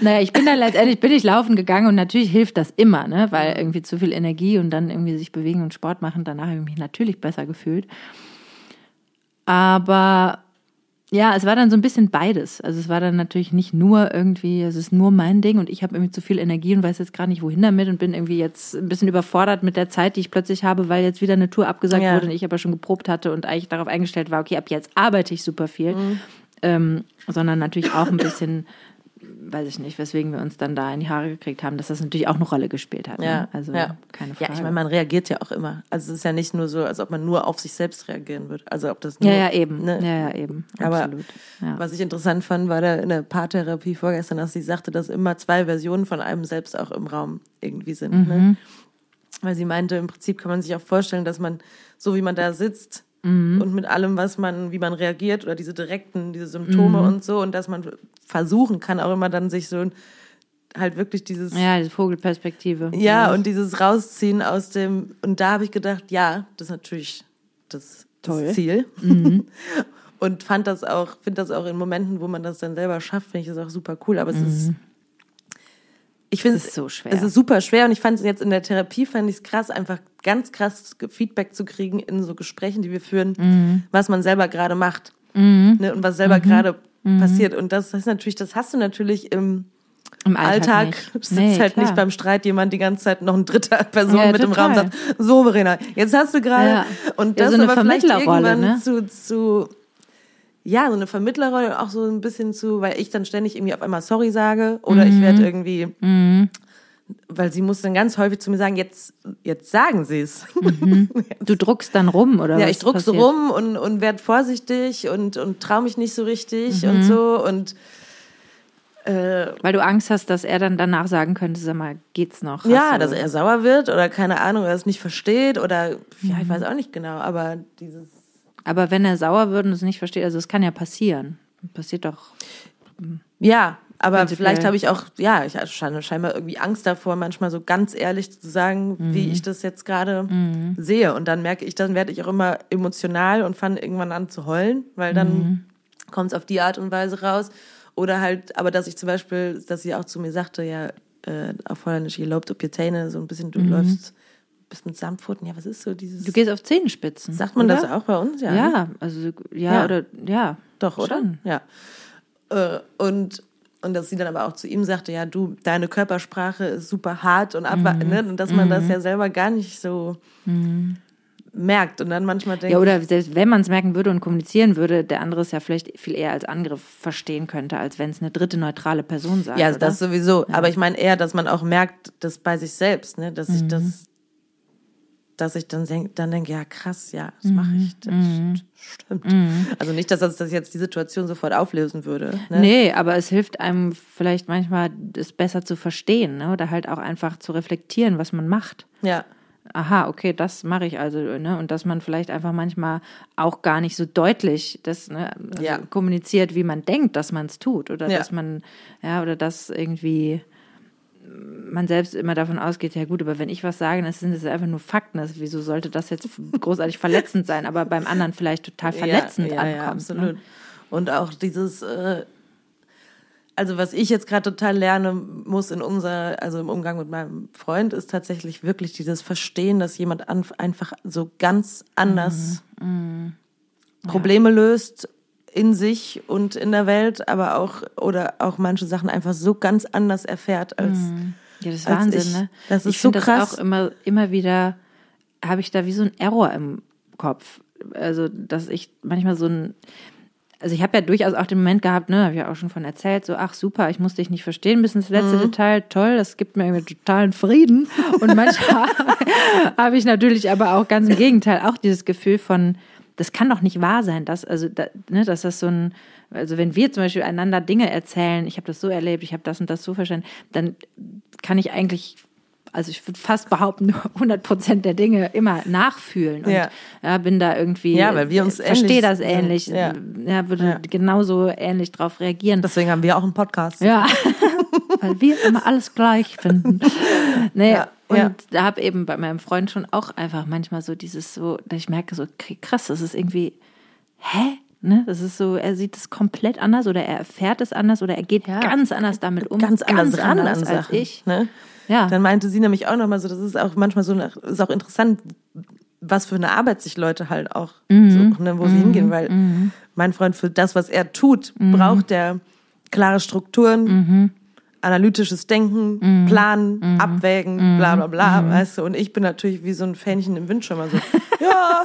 naja, ich bin dann letztendlich bin ich laufen gegangen und natürlich hilft das immer, ne? Weil irgendwie zu viel Energie und dann irgendwie sich bewegen und Sport machen, danach habe ich mich natürlich besser gefühlt. Aber ja, es war dann so ein bisschen beides. Also es war dann natürlich nicht nur irgendwie, es ist nur mein Ding und ich habe irgendwie zu viel Energie und weiß jetzt gerade nicht, wohin damit und bin irgendwie jetzt ein bisschen überfordert mit der Zeit, die ich plötzlich habe, weil jetzt wieder eine Tour abgesagt Ja. wurde und ich aber schon geprobt hatte und eigentlich darauf eingestellt war, okay, ab jetzt arbeite ich super viel. Ähm, sondern natürlich auch ein bisschen, weiß ich nicht, weswegen wir uns dann da in die Haare gekriegt haben, dass das natürlich auch eine Rolle gespielt hat. Ja, Ne? Also ja. keine Frage. Ja, ich meine, man reagiert ja auch immer. Also es ist ja nicht nur so, als ob man nur auf sich selbst reagieren würde. Also ob das nur, ja, ja, eben. Ne? Ja, ja, eben. Aber Absolut. Ja. was ich interessant fand, war da in der Paartherapie vorgestern, dass sie sagte, dass immer zwei Versionen von einem selbst auch im Raum irgendwie sind. Mhm. Ne? Weil sie meinte, im Prinzip kann man sich auch vorstellen, dass man, so wie man da sitzt Mhm. und mit allem, was man, wie man reagiert oder diese direkten, diese Symptome Mhm. und so, und dass man versuchen kann, auch immer dann sich so halt wirklich dieses ja, diese Vogelperspektive. ja, und dieses Rausziehen aus dem, und da habe ich gedacht, ja, das ist natürlich das, Toll. das Ziel. [laughs] Und fand das auch, finde das auch in Momenten, wo man das dann selber schafft, finde ich das auch super cool. Aber es ist, ich finde Es ist so schwer. Es ist super schwer und ich fand es jetzt in der Therapie, fand ich es krass, einfach ganz krass Feedback zu kriegen in so Gesprächen, die wir führen, was man selber gerade macht ne, und was selber gerade passiert. Und das ist natürlich, das hast du natürlich im, Im Alltag, Alltag, sitzt Nee, halt klar. nicht beim Streit jemand die ganze Zeit noch ein dritter [laughs] Person Ja, mit im Raum total. sagt, so Verena, jetzt hast du gerade Ja. und Ja, das so eine aber vielleicht irgendwann ne? zu, zu ja, so eine Vermittlerrolle auch so ein bisschen zu, weil ich dann ständig irgendwie auf einmal sorry sage oder ich Mhm. werde irgendwie weil sie muss dann ganz häufig zu mir sagen, jetzt, jetzt sagen sie es. [laughs] Du druckst dann rum, oder Ja, ich druck so rum und, und werde vorsichtig und, und trau mich nicht so richtig Mhm. und so und äh, Weil du Angst hast, dass er dann danach sagen könnte, sag mal, geht's noch? Ja, dass er sauer wird oder keine Ahnung, oder es nicht versteht oder ja, Mhm. ich weiß auch nicht genau, aber dieses Aber wenn er sauer wird und es nicht versteht, also es kann ja passieren. Passiert doch. ja, aber vielleicht habe ich auch ja, ich schein- scheinbar irgendwie Angst davor, manchmal so ganz ehrlich zu sagen, Mhm. wie ich das jetzt gerade sehe und dann merke ich, dann werde ich auch immer emotional und fange irgendwann an zu heulen, weil dann Mhm. kommt es auf die Art und Weise raus oder halt, aber dass ich zum Beispiel, dass sie auch zu mir sagte, ja, äh, auf Holländisch, ihr lobt ob ihr Zähne, so ein bisschen, du läufst, bist mit Samtpfoten, ja, was ist so dieses Mhm. Du gehst auf Zehenspitzen. Sagt man oder? das auch bei uns? Ja. Ja, ne? also ja, Ja. oder ja. Doch, oder? Schon. Ja. Äh, und und dass sie dann aber auch zu ihm sagte, ja, du, deine Körpersprache ist super hart und abwarten, ne? und dass man das ja selber gar nicht so merkt und dann manchmal denkt, Ja, oder selbst wenn man es merken würde und kommunizieren würde, der andere es ja vielleicht viel eher als Angriff verstehen könnte, als wenn es eine dritte neutrale Person sagt. ja, oder? das sowieso, aber ich meine eher, dass man auch merkt, das bei sich selbst, ne, dass ich das, dass ich dann denke, dann denke, ja krass, ja, das mache ich, das stimmt. Also nicht, dass das, das jetzt die Situation sofort auflösen würde, ne? Nee, aber es hilft einem vielleicht manchmal, es besser zu verstehen ne? oder halt auch einfach zu reflektieren, was man macht. Ja, Aha, okay, das mache ich also, ne? Und dass man vielleicht einfach manchmal auch gar nicht so deutlich das ne, also Ja. kommuniziert, wie man denkt, dass man es tut. Oder Ja. dass man, ja, oder dass irgendwie man selbst immer davon ausgeht, ja gut, aber wenn ich was sage, dann sind es einfach nur Fakten. Also wieso sollte das jetzt großartig verletzend sein, aber beim anderen vielleicht total verletzend ja, ja, ankommt. Ja, ne? absolut. Und auch dieses, äh, also was ich jetzt gerade total lernen muss in unser, also im Umgang mit meinem Freund, ist tatsächlich wirklich dieses Verstehen, dass jemand an, einfach so ganz anders Mhm, Probleme löst in sich und in der Welt, aber auch oder auch manche Sachen einfach so ganz anders erfährt als Ja, das ist als Wahnsinn, ich. ne? Das ist ich so krass. das auch immer, immer wieder, habe ich da wie so ein Error im Kopf. Also, dass ich manchmal so ein, also ich habe ja durchaus auch den Moment gehabt, ne, habe ich ja auch schon von erzählt, so, ach super, ich muss dich nicht verstehen, bis ins letzte Detail, toll, das gibt mir irgendwie totalen Frieden. Und manchmal [laughs] [laughs] habe ich natürlich aber auch ganz im Gegenteil auch dieses Gefühl von, das kann doch nicht wahr sein, dass, also, da, ne, dass das so ein, also wenn wir zum Beispiel einander Dinge erzählen, ich habe das so erlebt, ich habe das und das so verstanden, dann kann ich eigentlich, also ich würde fast behaupten, nur 100 Prozent der Dinge immer nachfühlen und Ja. ja. bin da irgendwie, Ja, weil wir uns verstehe ähnlich das ähnlich, Ja. ja, würde genauso ähnlich drauf reagieren. deswegen haben wir auch einen Podcast. Ja, [laughs] weil wir immer alles gleich finden. [laughs] Nee, und ja. da habe eben bei meinem Freund schon auch einfach manchmal so dieses so, dass ich merke so, krass, das ist irgendwie, hä? Ne? Das ist so, er sieht es komplett anders oder er erfährt es anders oder er geht Ja. ganz anders damit um. ganz anders ran an als Sachen. ich. Ne? Ja. Dann meinte sie nämlich auch nochmal so, das ist auch manchmal so, ist auch interessant, was für eine Arbeit sich Leute halt auch Mhm. suchen, ne, wo sie hingehen, weil mein Freund für das, was er tut, Mhm. braucht er klare Strukturen, analytisches Denken, Mhm. planen, abwägen, bla bla bla, weißt du, und ich bin natürlich wie so ein Fähnchen im Wind schon mal so, [laughs] ja,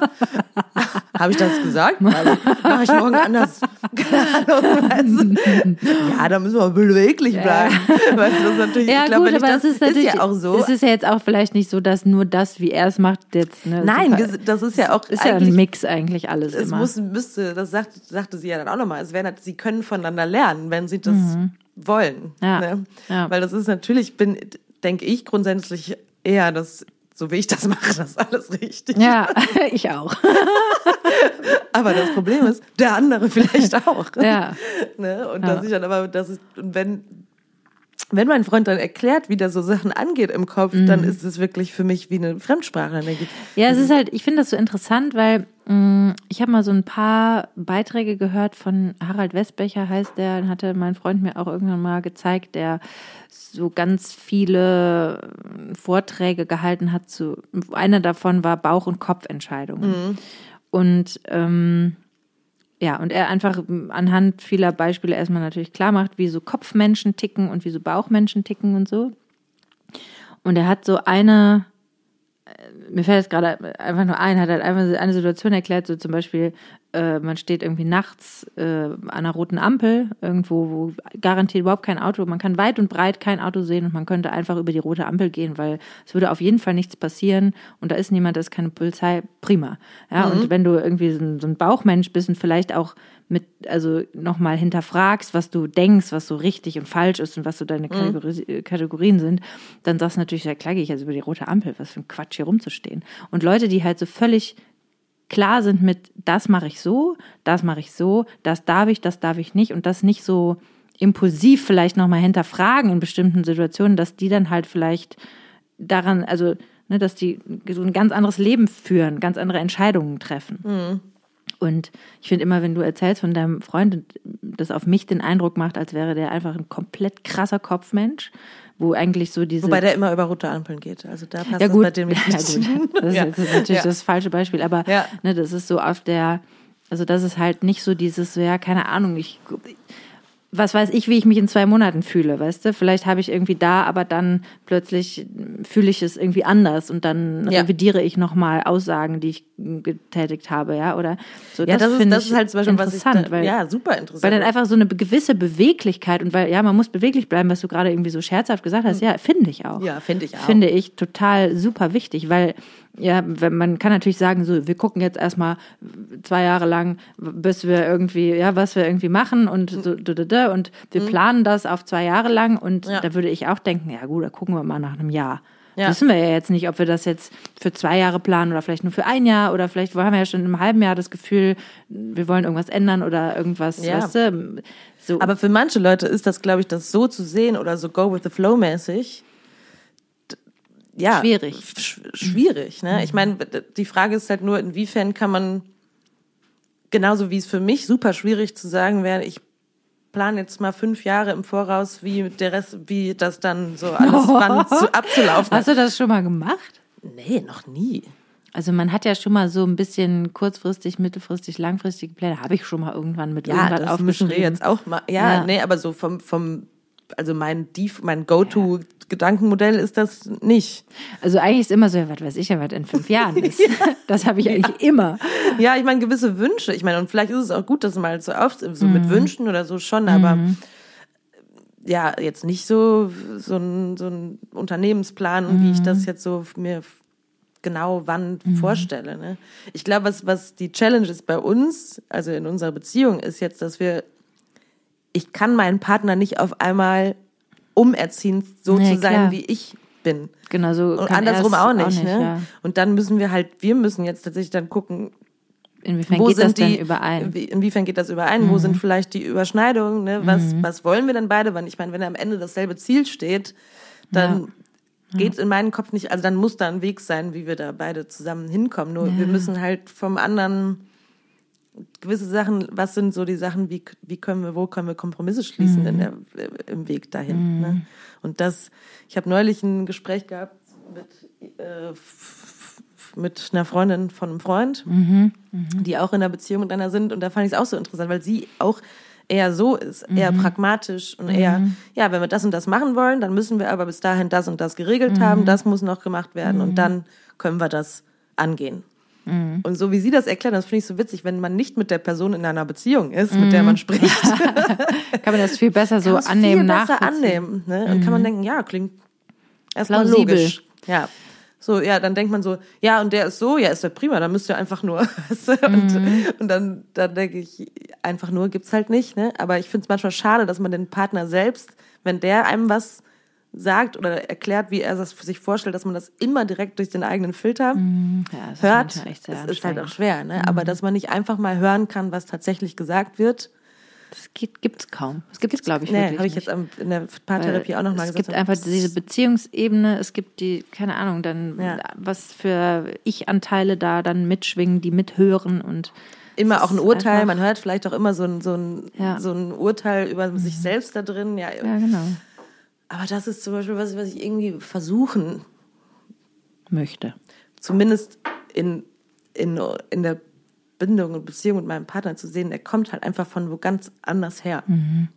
[laughs] habe ich das gesagt? Mache ich morgen anders? [laughs] Keine Ahnung, weißt du? Ja, da müssen wir beweglich bleiben. Weißt du, das ist natürlich, Ja, ich glaube, gut, aber das, es ist natürlich, ja auch so. es ist ja jetzt auch vielleicht nicht so, dass nur das, wie er es macht, jetzt, ne, Nein, super- das ist ja auch ist ja ein Mix eigentlich alles es immer. muss, müsste, das sagt, sagte sie ja dann auch nochmal, es wäre, nat- sie können voneinander lernen, wenn sie das wollen. Ja, Ne? ja. Weil das ist natürlich, bin, denke ich grundsätzlich eher, dass, so wie ich das [laughs] mache, das alles richtig. ja, [laughs] ich auch. [laughs] Aber das Problem ist, der andere vielleicht auch. Ja. Ne? Und Ja. dass ich dann aber, das ist, und wenn, wenn mein Freund dann erklärt, wie der so Sachen angeht im Kopf, Mhm. dann ist es wirklich für mich wie eine Fremdsprache. Ich, Ja, es ist halt, ich finde das so interessant, weil ich habe mal so ein paar Beiträge gehört von Harald Westbecher, heißt der, hatte mein Freund mir auch irgendwann mal gezeigt, der so ganz viele äh, Vorträge gehalten hat zu, einer davon war Bauch- und Kopfentscheidungen. Und ähm, ja, und er einfach anhand vieler Beispiele erstmal natürlich klar macht, wie so Kopfmenschen ticken und wie so Bauchmenschen ticken und so. Und er hat so eine, mir fällt jetzt gerade einfach nur ein, hat halt einfach eine Situation erklärt, so zum Beispiel, äh, man steht irgendwie nachts äh, an einer roten Ampel, irgendwo, wo garantiert überhaupt kein Auto, man kann weit und breit kein Auto sehen und man könnte einfach über die rote Ampel gehen, weil es würde auf jeden Fall nichts passieren und da ist niemand, da ist keine Polizei, prima. Ja, und wenn du irgendwie so ein, so ein Bauchmensch bist und vielleicht auch mit, also nochmal hinterfragst, was du denkst, was so richtig und falsch ist und was so deine äh, Kategorien sind, dann sagst du natürlich, ja klar gehe ich jetzt über die rote Ampel, was für ein Quatsch hier rumzustehen. Und Leute, die halt so völlig klar sind mit, das mache ich so, das mache ich so, das darf ich, das darf ich nicht und das nicht so impulsiv vielleicht nochmal hinterfragen in bestimmten Situationen, dass die dann halt vielleicht daran, also, ne, dass die so ein ganz anderes Leben führen, ganz andere Entscheidungen treffen. Und ich finde immer, wenn du erzählst von deinem Freund, und das auf mich den Eindruck macht, als wäre der einfach ein komplett krasser Kopfmensch, wo eigentlich so diese. wobei der immer über rote Ampeln geht. Also da passt ja, das gut. bei dem [laughs] nicht. ja, gut. Das ist, Ja. jetzt natürlich Ja. das falsche Beispiel, aber Ja. ne, das ist so auf der, also das ist halt nicht so dieses, ja, keine Ahnung, ich, was weiß ich, wie ich mich in zwei Monaten fühle, weißt du? Vielleicht habe ich irgendwie da, aber dann plötzlich fühle ich es irgendwie anders und dann Ja. revidiere ich nochmal Aussagen, die ich getätigt habe, ja? Oder so. Ja, das, ist, finde das ich ist halt zum Beispiel, was ich, interessant, da, weil, ja, super interessant. weil dann einfach so eine gewisse Beweglichkeit und weil, ja, man muss beweglich bleiben, was du gerade irgendwie so scherzhaft gesagt hast, ja, finde ich auch. Hm. Ja, finde ich auch. Finde ich total super wichtig, weil ja, wenn man kann natürlich sagen, so, wir gucken jetzt erstmal zwei Jahre lang, bis wir irgendwie, ja, was wir irgendwie machen und so, da, und wir planen das auf zwei Jahre lang und Hm. Ja. da würde ich auch denken, ja gut, da gucken wir mal nach einem Jahr. Ja. Wissen wir ja jetzt nicht, ob wir das jetzt für zwei Jahre planen oder vielleicht nur für ein Jahr oder vielleicht haben wir ja schon im halben Jahr das Gefühl, wir wollen irgendwas ändern oder irgendwas, Ja. weißt du, so. Aber für manche Leute ist das, glaube ich, das so zu sehen oder so go with the flow mäßig. Ja, Schwierig. sch schwierig. Ne? Ich meine, d- die Frage ist halt nur, inwiefern kann man, genauso wie es für mich super schwierig zu sagen wäre, ich plane jetzt mal fünf Jahre im Voraus, wie der Rest, wie das dann so alles [laughs] wann zu, abzulaufen Hast hat. du das schon mal gemacht? Nee, noch nie. Also man hat ja schon mal so ein bisschen kurzfristig, mittelfristig, langfristige Pläne. Habe ich schon mal irgendwann mit Ja, irgendwas das müssen wir aufgeschrieben. jetzt auch mal. Ja, Ja. nee, aber so vom, vom, also mein mein Go-To-Gedankenmodell ist das nicht. Also eigentlich ist immer so, ja, was weiß ich ja, was in fünf Jahren [laughs] ist. Das habe ich eigentlich immer. Ja, ich meine, gewisse Wünsche. Ich meine, und vielleicht ist es auch gut, das mal so auf, so Mhm. mit Wünschen oder so schon, aber ja, jetzt nicht so, so ein, so ein Unternehmensplan und wie ich Mhm. das jetzt so mir genau wann vorstelle. Ne? Ich glaube, was, was die Challenge ist bei uns, also in unserer Beziehung, ist jetzt, dass wir, ich kann meinen Partner nicht auf einmal umerziehen, so Nee, zu sein, klar. wie ich bin. Genau so. Und kann andersrum er's auch nicht. ne? ja. Und dann müssen wir halt, wir müssen jetzt tatsächlich dann gucken, Inwiefern wo geht sind das die, denn überein? Mhm. Wie, inwiefern geht das überein? Wo sind vielleicht die Überschneidungen? Ne? Was, was wollen wir denn beide? Weil ich meine, wenn am Ende dasselbe Ziel steht, dann geht in meinen Kopf nicht, also dann muss da ein Weg sein, wie wir da beide zusammen hinkommen. Nur wir müssen halt vom anderen gewisse Sachen, was sind so die Sachen, wie, wie können wir, wo können wir Kompromisse schließen in der, im Weg dahin. Ne? Und das, ich habe neulich ein Gespräch gehabt mit, äh, mit einer Freundin von einem Freund, die auch in einer Beziehung miteinander sind. Und da fand ich es auch so interessant, weil sie auch eher so ist, eher pragmatisch und eher, ja, wenn wir das und das machen wollen, dann müssen wir aber bis dahin das und das geregelt haben, das muss noch gemacht werden. Und dann können wir das angehen. Und so wie sie das erklärt, das finde ich so witzig, wenn man nicht mit der Person in einer Beziehung ist, mit der man spricht, [laughs] Kann man das viel besser so annehmen, viel besser annehmen. Ne? Und kann man denken, ja, klingt erstmal Plausibel. logisch. Ja. So, ja, dann denkt man so, ja, und der ist so, ja, ist ja prima, dann müsst ihr einfach nur. [laughs] und, und dann, dann denke ich, einfach nur gibt's halt nicht. Ne? Aber ich finde es manchmal schade, dass man den Partner selbst, wenn der einem was sagt oder erklärt, wie er das sich vorstellt, dass man das immer direkt durch den eigenen Filter Ja, das ist hört. echt sehr Das ist halt auch schwer, ne? Aber dass man nicht einfach mal hören kann, was tatsächlich gesagt wird. Das gibt, gibt's kaum. Das gibt's, glaube ich, nee, wirklich habe ich nicht. jetzt in der Paartherapie auch nochmal es gesagt. gibt einfach diese Beziehungsebene, es gibt die, keine Ahnung, dann Ja. was für Ich-Anteile da dann mitschwingen, die mithören und immer es auch ein ist Urteil. Man hört vielleicht auch immer so ein, so ein, Ja. so ein Urteil über sich selbst da drin. Ja, ja, genau, aber das ist zum Beispiel was, was ich irgendwie versuchen, möchte. zumindest in, in, in der Bindung und Beziehung mit meinem Partner zu sehen, der kommt halt einfach von wo ganz anders her. Mhm.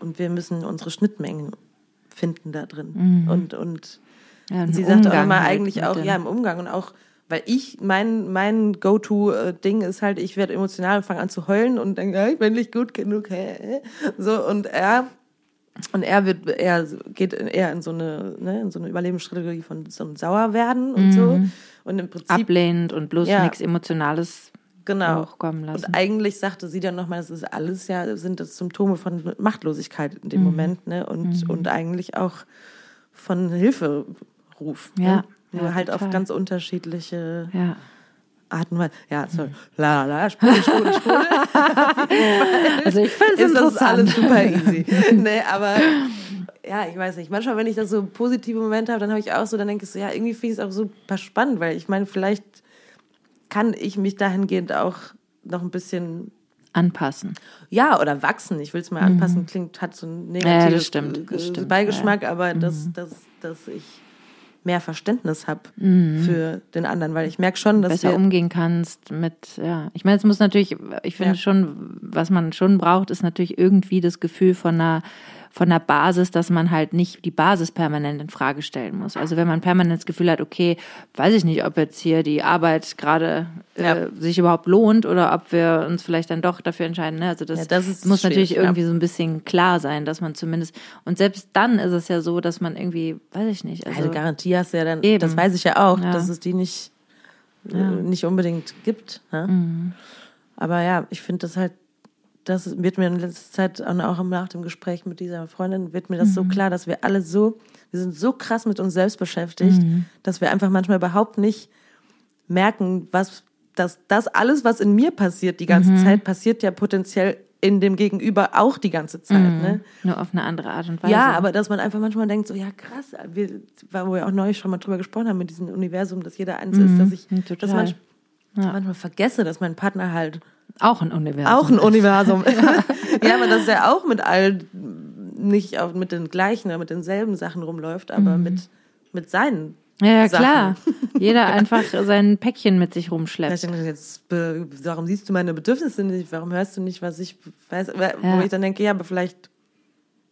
Und wir müssen unsere Schnittmengen finden da drin. Und, und Ja, sie sagt auch immer halt eigentlich auch, ja, im Umgang und auch, weil ich, mein, mein Go-To-Ding ist halt, ich werde emotional und fange an zu heulen und denke, ja, ich bin nicht gut genug. So, und er, und er wird, er geht eher in so eine, ne, in so eine Überlebensstrategie von so einem Sauerwerden und so. Und im Prinzip ablehnend und bloß Ja. nichts Emotionales Genau. hochkommen lassen. Und eigentlich sagte sie dann nochmal, das ist alles ja, sind das Symptome von Machtlosigkeit in dem Mhm. Moment, ne? Und, und eigentlich auch von Hilferuf. Ja, Ne? Nur ja, halt auf total. ganz unterschiedliche ja. Arten und Weisen. Ja, sorry. La, la, la. [laughs] Also ich finde es ist das interessant. alles super easy. nee, aber ja, ich weiß nicht. Manchmal, wenn ich das so positive Momente habe, dann habe ich auch so, dann denke ich so, ja, irgendwie finde ich es auch super spannend, weil ich meine, vielleicht kann ich mich dahingehend auch noch ein bisschen Anpassen. ja, oder wachsen. Ich will es mal anpassen, klingt, hat so einen Mhm. Ja, negativen das stimmt, das stimmt. Mhm. Beigeschmack, aber dass, dass, dass ich mehr Verständnis habe für den anderen, weil ich merke schon, dass besser umgehen kannst mit, ja. Ich meine, es muss natürlich, ich finde Ja. schon, was man schon braucht, ist natürlich irgendwie das Gefühl von einer von einer Basis, dass man halt nicht die Basis permanent in Frage stellen muss. Also wenn man permanent das Gefühl hat, okay, weiß ich nicht, ob jetzt hier die Arbeit gerade äh, Ja. sich überhaupt lohnt oder ob wir uns vielleicht dann doch dafür entscheiden. Ne? Also das, Ja, das ist muss natürlich ja. irgendwie so ein bisschen klar sein, dass man zumindest und selbst dann ist es ja so, dass man irgendwie, weiß ich nicht, also eine Garantie hast du ja dann, Eben. das weiß ich ja auch, Ja. dass es die nicht, äh, nicht unbedingt gibt. Ne? Mhm. Aber ja, ich finde das halt, das wird mir in letzter Zeit und auch nach dem Gespräch mit dieser Freundin, wird mir das Mhm. so klar, dass wir alle so, wir sind so krass mit uns selbst beschäftigt, Mhm. dass wir einfach manchmal überhaupt nicht merken, was, dass das alles, was in mir passiert, die Mhm. ganze Zeit, passiert ja potenziell in dem Gegenüber auch die ganze Zeit. Ne? nur auf eine andere Art und Weise. Ja, aber dass man einfach manchmal denkt, so, ja krass, wir, wo wir auch neulich schon mal drüber gesprochen haben, mit diesem Universum, dass jeder eins ist, dass ich Mhm, dass manch, manchmal vergesse, dass mein Partner halt auch ein Universum. auch ein Universum [laughs] ja, aber dass er auch mit all, nicht auch mit den gleichen oder mit denselben Sachen rumläuft, aber Mhm. mit, mit seinen. Ja, ja Sachen. klar. [laughs] Jeder einfach sein Päckchen mit sich Ich rumschleppt. denke, jetzt, warum siehst du meine Bedürfnisse nicht? Warum hörst du nicht, was ich weiß? Wo Ja. ich dann denke, ja, aber vielleicht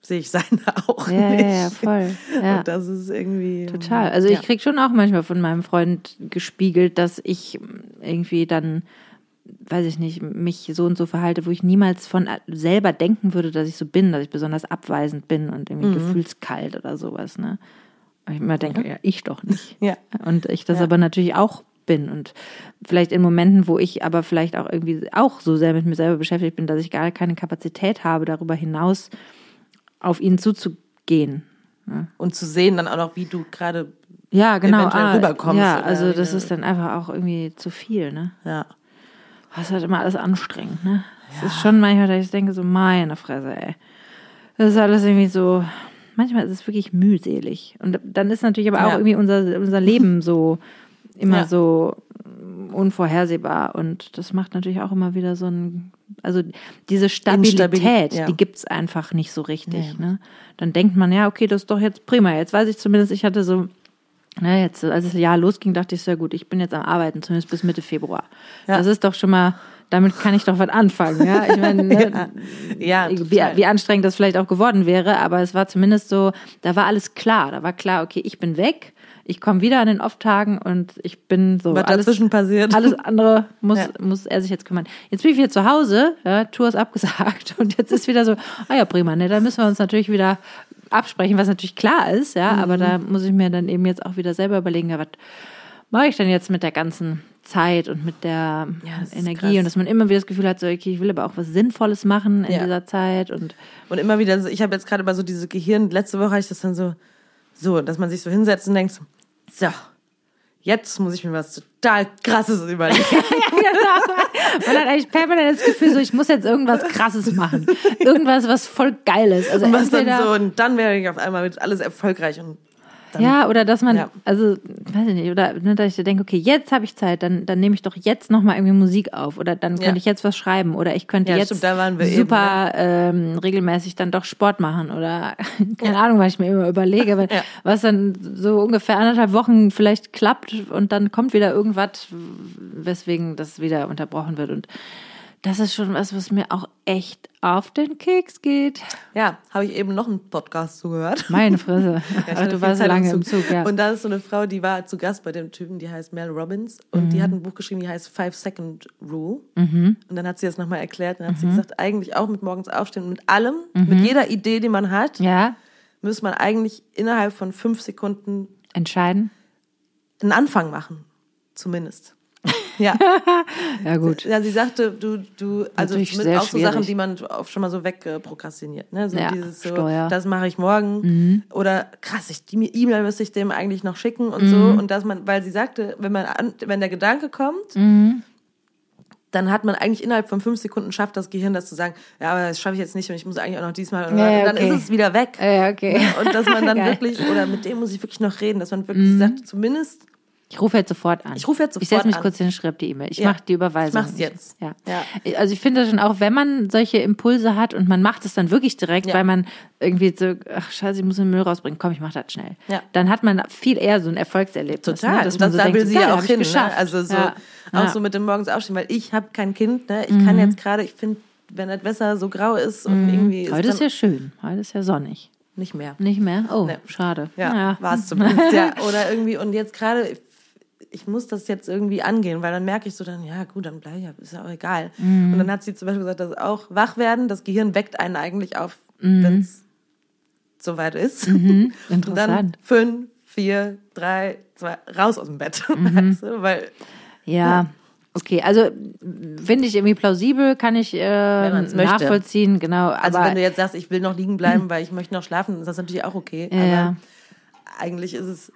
sehe ich seine [laughs] auch Ja, nicht. ja, ja, voll. Ja. Und das ist irgendwie. Total. Also ich ja. krieg schon auch manchmal von meinem Freund gespiegelt, dass ich irgendwie dann, weiß ich nicht, mich so und so verhalte, wo ich niemals von selber denken würde, dass ich so bin, dass ich besonders abweisend bin und irgendwie Mhm. gefühlskalt oder sowas. Ne? Und ich immer denke, ja, ich doch nicht. [laughs] Ja. Und ich das aber natürlich auch bin und vielleicht in Momenten, wo ich aber vielleicht auch irgendwie auch so sehr mit mir selber beschäftigt bin, dass ich gar keine Kapazität habe, darüber hinaus auf ihn zuzugehen. Und zu sehen dann auch noch, wie du gerade. Ja, genau. eventuell rüberkommst Ja, also das ist dann einfach auch irgendwie zu viel, ne? Ja. Das ist halt immer alles anstrengend, ne? Es ist schon manchmal, dass ich denke, so meine Fresse, ey. Das ist alles irgendwie so, manchmal ist es wirklich mühselig. Und dann ist natürlich aber auch Ja. irgendwie unser, unser Leben so, [laughs] immer Ja. so unvorhersehbar. Und das macht natürlich auch immer wieder so ein, also diese Stabilität, ja. die gibt's einfach nicht so richtig, ne? Dann denkt man, ja, okay, das ist doch jetzt prima. Jetzt weiß ich zumindest, ich hatte so, na, jetzt, als das Jahr losging, dachte ich, sehr gut, ich bin jetzt am Arbeiten, zumindest bis Mitte Februar. Ja. Das ist doch schon mal, damit kann ich doch was anfangen, ja. Ich meine, ne, [laughs] Ja, wie, total. wie anstrengend das vielleicht auch geworden wäre, aber es war zumindest so, da war alles klar. Da war klar, okay, ich bin weg, ich komme wieder an den Off-Tagen und ich bin so. Was alles, dazwischen passiert. Alles andere muss, Ja. muss er sich jetzt kümmern. Jetzt bin ich wieder zu Hause, ja, Tour ist abgesagt [laughs] und jetzt ist wieder so, ah ja, prima, ne, da müssen wir uns natürlich wieder absprechen, was natürlich klar ist, ja, aber Mhm. da muss ich mir dann eben jetzt auch wieder selber überlegen, ja, was mache ich denn jetzt mit der ganzen Zeit und mit der ist Energie und dass man immer wieder das Gefühl hat, so, okay, ich will aber auch was Sinnvolles machen in Ja. dieser Zeit und Und immer wieder, ich habe jetzt gerade mal so diese Gehirn, letzte Woche hatte ich das dann so, so, dass man sich so hinsetzt und denkt, so, jetzt muss ich mir was total krasses überlegen. [laughs] man hat eigentlich permanent das Gefühl, so, ich muss jetzt irgendwas Krasses machen. Irgendwas, was voll geil ist. Also Und was dann so, und dann wäre ich auf einmal mit alles erfolgreich und dann, Ja, oder dass man, Ja. also, weiß ich nicht, oder ne, dass ich so denke, okay, jetzt habe ich Zeit, dann, dann nehme ich doch jetzt nochmal irgendwie Musik auf oder dann könnte Ja. ich jetzt was schreiben oder ich könnte Ja, jetzt stimmt, da wir eben, super ähm, regelmäßig dann doch Sport machen oder [laughs] keine Ahnung, was ich mir immer überlege, aber [laughs] was dann so ungefähr anderthalb Wochen vielleicht klappt und dann kommt wieder irgendwas, weswegen das wieder unterbrochen wird und das ist schon was, was mir auch echt auf den Keks geht. ja, habe ich eben noch einen Podcast zugehört. Meine [laughs] Fresse. Ja, Aber du warst Zeit lange im im Zug, ja. Und da ist so eine Frau, die war zu Gast bei dem Typen, die heißt Mel Robbins. Und Mhm. die hat ein Buch geschrieben, die heißt Five Second Rule. Und dann hat sie das nochmal erklärt. Und dann hat sie Mhm. gesagt, eigentlich auch mit morgens aufstehen, mit allem, mit jeder Idee, die man hat, ja, muss man eigentlich innerhalb von fünf Sekunden entscheiden. einen Anfang machen. Zumindest. Ja. [laughs] Ja, gut. Ja, sie sagte, du, du, also Natürlich mit auch so Sachen, schwierig. die man oft schon mal so wegprokrastiniert, ne? So Ja, dieses so, Steuer. Mhm. das mache ich morgen. Oder krass, ich, die E-Mail müsste ich dem eigentlich noch schicken und Mhm. so. Und dass man, weil sie sagte, wenn man an, wenn der Gedanke kommt, Mhm. dann hat man eigentlich innerhalb von fünf Sekunden schafft das Gehirn das zu sagen, ja, aber das schaffe ich jetzt nicht und ich muss eigentlich auch noch diesmal. Ja, dann okay. ist es wieder weg. Ja, okay. Und dass man [laughs] dann. Mhm. wirklich, oder mit dem muss ich wirklich noch reden, dass man wirklich sagt, zumindest Ich rufe jetzt sofort an. Ich rufe jetzt Ich sofort setze mich an. kurz hin und schreibe die E-Mail. Ich Ja. mache die Überweisung. Ich mach's jetzt. Ja. Ja. Also ich finde schon auch, wenn man solche Impulse hat und man macht es dann wirklich direkt, Ja. weil man irgendwie so, ach scheiße, ich muss den Müll rausbringen, komm, ich mach das schnell. Ja. Dann hat man viel eher so ein Erfolgserlebnis. Total. Ne? das, Dass man so da denkt, will sie ja auch ich hin. Ne? Also so, ja. auch ja. Mhm. so mit dem Morgens aufstehen, weil ich habe kein Kind. Ne? Ich kann jetzt gerade, ich finde, wenn das Wetter so grau ist und irgendwie ist Heute dann ist ja schön. Heute ist ja sonnig. nicht mehr. Nicht mehr? Oh, Nee. schade. Ja, war es zumindest. ja. [laughs] Oder irgendwie, und jetzt gerade, ich, muss das jetzt irgendwie angehen, weil dann merke ich so dann, ja gut, dann bleibe ich, ja, ist ja auch egal. Mhm. Und dann hat sie zum Beispiel gesagt, dass auch wach werden, das Gehirn weckt einen eigentlich auf, Mhm. wenn es soweit ist. [laughs] Und dann Interessant. fünf, vier, drei, zwei, raus aus dem Bett. [laughs] Mhm. Weißt du? Weil, Ja. Okay, also finde ich irgendwie plausibel, kann ich äh, nachvollziehen, genau. also wenn du jetzt sagst, ich will noch liegen bleiben, weil ich möchte noch schlafen, ist das natürlich auch okay. Ja, aber ja. eigentlich ist es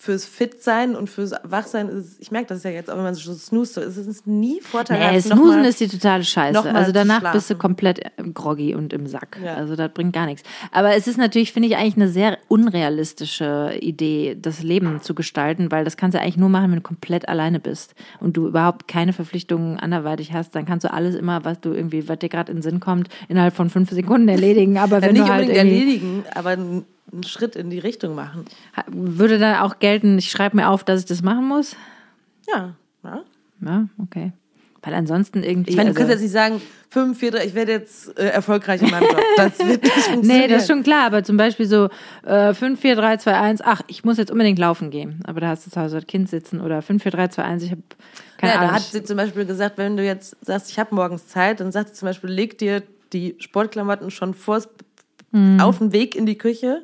fürs Fit-Sein und fürs Wachsein, ist es, ich merke das ja jetzt, auch wenn man so snoost, so ist es nie vorteilhaft. Nee, Snoosen ist die totale Scheiße. Also danach bist du komplett äh, groggy und im Sack. Ja. Also das bringt gar nichts. Aber es ist natürlich, finde ich, eigentlich eine sehr unrealistische Idee, das Leben zu gestalten, weil das kannst du eigentlich nur machen, wenn du komplett alleine bist und du überhaupt keine Verpflichtungen anderweitig hast. Dann kannst du alles immer, was du irgendwie, was dir gerade in den Sinn kommt, innerhalb von fünf Sekunden erledigen. Aber ja, wenn nicht du halt unbedingt erledigen, aber einen, Schritt in die Richtung machen. würde dann auch gelten, ich schreibe mir auf, dass ich das machen muss. Ja. ja. Ja, okay. Weil ansonsten irgendwie. Ich meine, du also- kannst jetzt nicht sagen, 5, 4, 3, ich werde jetzt äh, erfolgreich in meinem Job. Das wird nicht funktionieren. [laughs] Nee, das ist schon klar, aber zum Beispiel so äh, 5, 4, 3, 2, 1, ach, ich muss jetzt unbedingt laufen gehen. Aber da hast du zu Hause das Kind sitzen oder 5, 4, 3, 2, 1, ich habe keine Ja, Ahnung. da hat sie zum Beispiel gesagt, wenn du jetzt sagst, ich habe morgens Zeit, dann sagt sie zum Beispiel, leg dir die Sportklamotten schon vors, Mhm. auf den Weg in die Küche,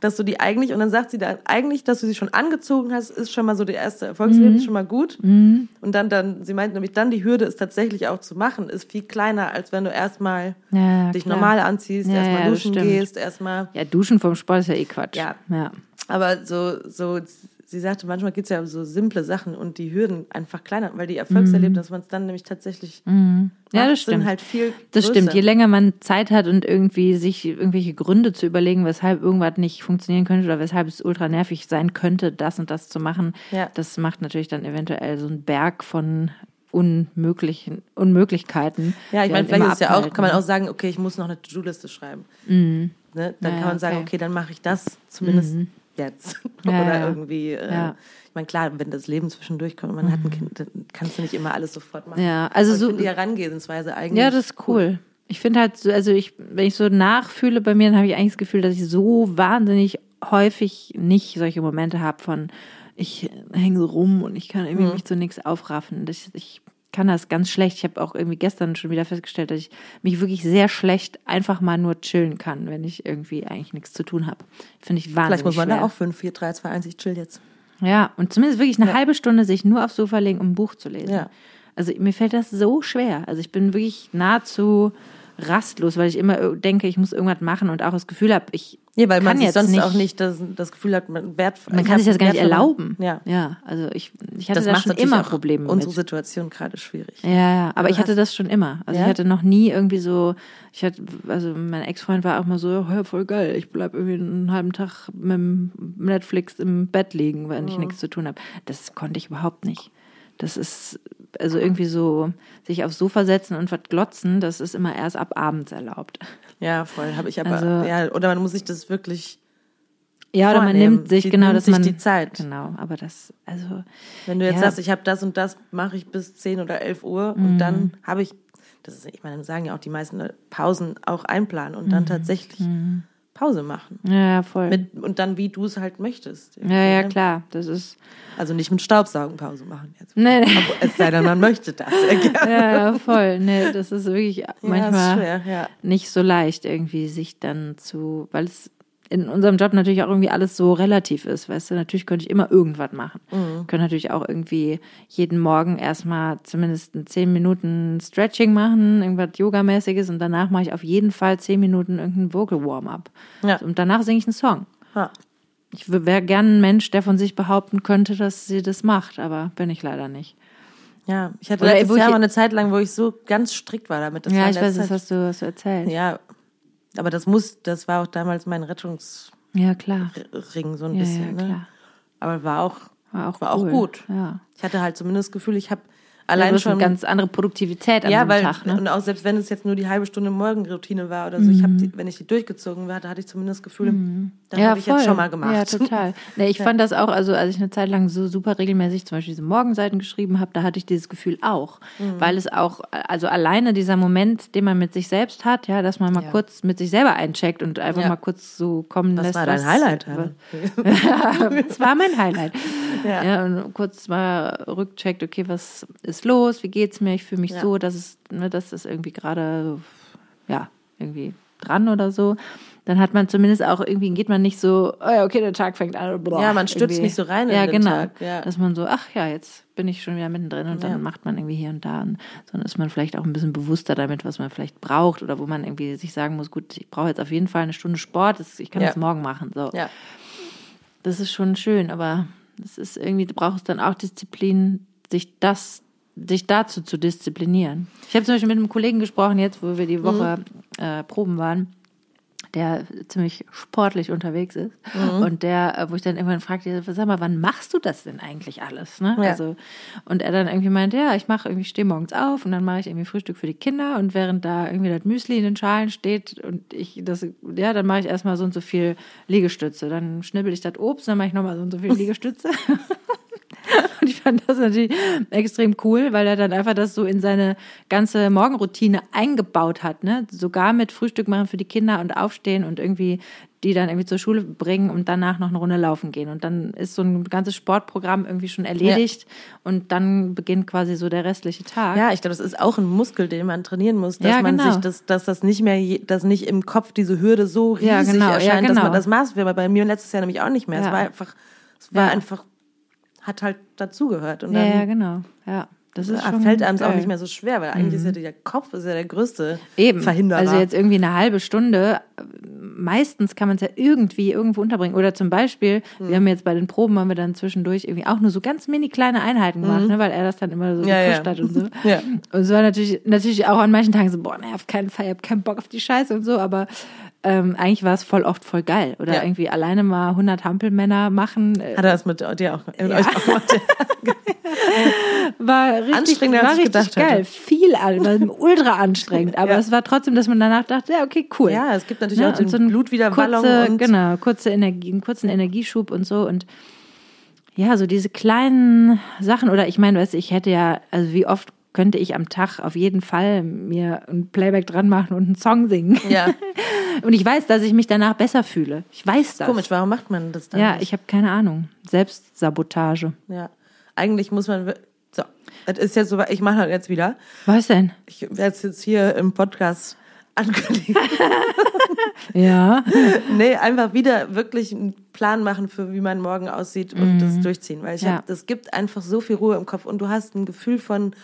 dass du die eigentlich, und dann sagt sie dann eigentlich, dass du sie schon angezogen hast, ist schon mal so der erste Erfolgsleben, Mhm. ist schon mal gut. Und dann, dann, sie meint nämlich dann, die Hürde ist tatsächlich auch zu machen, ist viel kleiner, als wenn du erstmal Ja, dich klar. normal anziehst, Ja, erstmal ja, duschen gehst, erstmal ja, Duschen vom Sport ist ja eh Quatsch. Ja. ja. Aber so, so, sie sagte, manchmal geht's ja um so simple Sachen und die Hürden einfach kleiner, weil die Erfolgserlebnisse, dass man es dann nämlich tatsächlich Mhm. Ja, macht, das stimmt. sind halt viel Das größer. stimmt. Je länger man Zeit hat und irgendwie sich irgendwelche Gründe zu überlegen, weshalb irgendwas nicht funktionieren könnte oder weshalb es ultra nervig sein könnte, das und das zu machen, Ja. das macht natürlich dann eventuell so einen Berg von unmöglichen Unmöglichkeiten. Ja, ich meine, vielleicht ist es ja auch, kann man auch sagen, okay, ich muss noch eine To-Do-Liste schreiben. Ne? Dann Ja, kann man sagen, okay. okay, dann mache ich das zumindest jetzt. [laughs] Ja, Oder irgendwie, äh, Ja. Mhm. ich meine, klar, wenn das Leben zwischendurch kommt, man hat ein Kind, dann kannst du nicht immer alles sofort machen. Ja, also so- die Herangehensweise eigentlich. Ja, das ist cool. Ich finde halt, so, also ich, wenn ich so nachfühle bei mir, dann habe ich eigentlich das Gefühl, dass ich so wahnsinnig häufig nicht solche Momente habe von, ich hänge so rum und ich kann irgendwie Mhm. mich zu nichts aufraffen. Das, ich kann das ganz schlecht. Ich habe auch irgendwie gestern schon wieder festgestellt, dass ich mich wirklich sehr schlecht einfach mal nur chillen kann, wenn ich irgendwie eigentlich nichts zu tun habe. Finde ich wahnsinnig Vielleicht muss man schwer. da auch 5, 4, 3, 2, 1, ich chill jetzt. Ja, und zumindest wirklich eine halbe Stunde sich nur aufs Sofa legen, um ein Buch zu lesen. Ja. Also mir fällt das so schwer. Also ich bin wirklich nahezu rastlos, weil ich immer denke, ich muss irgendwas machen und auch das Gefühl habe, ich Ja, weil kann man sich sonst nicht, auch nicht das, das Gefühl hat, man wert, man kann sich das gar nicht erlauben. Ja. ja also ich, ich hatte Das da macht schon immer auch Probleme unsere mit. Situation gerade schwierig. Ja, ja, aber Du ich hatte das schon immer. Also Ja? ich hatte noch nie irgendwie so, ich hatte, also mein Ex-Freund war auch mal so, ja, voll geil, ich bleib irgendwie einen halben Tag mit dem Netflix im Bett liegen, wenn ich nichts zu tun habe. Das konnte ich überhaupt nicht. Das ist, also irgendwie so, sich aufs Sofa setzen und was glotzen, das ist immer erst ab abends erlaubt. Ja, voll. Habe ich aber, Also- ja, oder man muss sich das wirklich, Ja, oder man Vornehmen. nimmt sich, Die genau, nimmt dass sich man. die Zeit. Genau, aber das, also. wenn du jetzt Ja. sagst, ich habe das und das, mache ich bis 10 oder 11 Uhr Mhm. und dann habe ich, das ist, ich meine, dann sagen ja auch die meisten Leute, Pausen auch einplanen und Mhm. dann tatsächlich Pause machen. Ja, ja, voll. Mit, und dann, wie du es halt möchtest. ja, ja, Ne? klar. Das ist. Also nicht mit Staubsaugen Pause machen jetzt. Nee, nee. Es sei denn, man möchte das. [laughs] Ja, ja, voll. Nee, das ist wirklich Ja, manchmal. ist schwer, ja. nicht so leicht irgendwie sich dann zu, weil es in unserem Job natürlich auch irgendwie alles so relativ ist, weißt du, natürlich könnte ich immer irgendwas machen. Mhm. Könnte natürlich auch irgendwie jeden Morgen erstmal zumindest zehn Minuten Stretching machen, irgendwas Yogamäßiges und danach mache ich auf jeden Fall zehn Minuten irgendein Vocal Warm-up. Ja. Und danach singe ich einen Song. Ja. Ich wäre gern ein Mensch, der von sich behaupten könnte, dass sie das macht, aber bin ich leider nicht. Ja, ich hatte Oder letztes Jahr mal eine Zeit lang, wo ich so ganz strikt war damit. Das ja, ich weiß, das hast du, hast du erzählt. Ja, aber das muss, das war auch damals mein Rettungs Ja, so ein Ja, bisschen. ja, ne? Aber war auch War auch, War auch cool. gut. Ja. Ich hatte halt zumindest das Gefühl, ich habe Allein du hast eine schon ganz andere Produktivität an ja, dem weil Tag. Ne? und auch selbst wenn es jetzt nur die halbe Stunde Morgenroutine war oder so, ich habe wenn ich die durchgezogen hatte, hatte ich zumindest das Gefühl, das habe ich jetzt schon mal gemacht. Ja, total. [laughs] Nee, ich fand das auch, also als ich eine Zeit lang so super regelmäßig zum Beispiel diese Morgenseiten geschrieben habe, da hatte ich dieses Gefühl auch. Mhm. Weil es auch, also alleine dieser Moment, den man mit sich selbst hat, ja, dass man mal Ja. kurz mit sich selber eincheckt und einfach Ja. mal kurz so kommen Das lässt. war dein was- Highlight. was- Hanne. [laughs] das war mein Highlight. [laughs] Ja. Ja. und kurz mal rückcheckt, okay, was ist los, wie geht's mir? Ich fühle mich Ja. so, dass es, ne, das ist irgendwie gerade, ja, irgendwie dran oder so. Dann hat man zumindest auch irgendwie, geht man nicht so, oh ja, okay, der Tag fängt an. Boah, Ja, man stürzt irgendwie. nicht so rein in ja, den genau. Tag, ja. Dass man so, ach ja, jetzt bin ich schon wieder mittendrin und dann Ja. macht man irgendwie hier und da. Und, sondern ist man vielleicht auch ein bisschen bewusster damit, was man vielleicht braucht oder wo man irgendwie sich sagen muss, gut, ich brauche jetzt auf jeden Fall eine Stunde Sport, das, ich kann Ja. das morgen machen. So. Ja. Das ist schon schön, aber es ist irgendwie, du brauchst dann auch Disziplin, sich das, dich dazu zu disziplinieren. Ich habe zum Beispiel mit einem Kollegen gesprochen jetzt, wo wir die Woche äh, proben waren, der ziemlich sportlich unterwegs ist und der, äh, wo ich dann irgendwann fragte, sag mal, wann machst du das denn eigentlich alles? Ne? Ja. Also und er dann irgendwie meinte, ja, ich mache irgendwie, stehe morgens auf und dann mache ich irgendwie Frühstück für die Kinder und während da irgendwie das Müsli in den Schalen steht und ich das, ja, dann mache ich erstmal so und so viel Liegestütze. Dann schnibbel ich das Obst, dann mache ich nochmal so und so viel Liegestütze. [laughs] Und ich fand das natürlich extrem cool, weil er dann einfach das so in seine ganze Morgenroutine eingebaut hat, ne? Sogar mit Frühstück machen für die Kinder und aufstehen und irgendwie die dann irgendwie zur Schule bringen und danach noch eine Runde laufen gehen. Und dann ist so ein ganzes Sportprogramm irgendwie schon erledigt und dann beginnt quasi so der restliche Tag. Ja, ich glaube, das ist auch ein Muskel, den man trainieren muss, dass Ja, man genau. sich das, dass das nicht mehr, je- dass nicht im Kopf diese Hürde so riesig Ja, genau, ja, erscheint, dass genau. man das Maß wäre. Bei mir letztes Jahr nämlich auch nicht mehr. Es Ja. war einfach, es war Ja. einfach, hat halt dazugehört. Und ja, dann ja, genau. Ja, das ist ja, schon fällt einem es auch. Mhm. nicht mehr so schwer, weil eigentlich ist ja der Kopf ist ja der größte Eben. Verhinderer. Also jetzt irgendwie eine halbe Stunde. Meistens kann man es ja irgendwie irgendwo unterbringen. Oder zum Beispiel, Mhm. wir haben jetzt bei den Proben haben wir dann zwischendurch irgendwie auch nur so ganz mini kleine Einheiten gemacht, ne, weil er das dann immer so Mhm. Ja, gepusht ja. hat und so. [laughs] Ja. Und es war natürlich, natürlich auch an manchen Tagen so, boah, nee, auf keinen Fall, ich hab keinen Bock auf die Scheiße und so, aber ähm, eigentlich war es voll oft voll geil. Oder Ja. irgendwie alleine mal 100 Hampelmänner machen. äh, Hat er das mit dir auch, mit euch auch gemacht? [laughs] [laughs] war richtig, Anstrengender, als war ich richtig gedacht geil. Viel, an- ultra anstrengend. Aber [laughs] Ja. es war trotzdem, dass man danach dachte, ja, okay, cool. Ja, es gibt natürlich Ne? auch den so Blutwiederballung kurze, und genau, kurze Energie, einen kurzen Energieschub und so und ja, so diese kleinen Sachen oder ich meine, weißt du, ich hätte ja, also wie oft könnte ich am Tag auf jeden Fall mir ein Playback dran machen und einen Song singen. ja, [laughs] Und ich weiß, dass ich mich danach besser fühle. Ich weiß das. komisch, warum macht man das dann Ja, nicht? ich habe keine Ahnung. Selbstsabotage. Ja, eigentlich muss man, das ist jetzt so, ich mache das jetzt wieder. Was denn? Ich werde es jetzt hier im Podcast [laughs] ankündigen. [laughs] Ja. nee, einfach wieder wirklich einen Plan machen für wie mein Morgen aussieht und das durchziehen. Weil ich Ja. hab, das gibt einfach so viel Ruhe im Kopf und du hast ein Gefühl von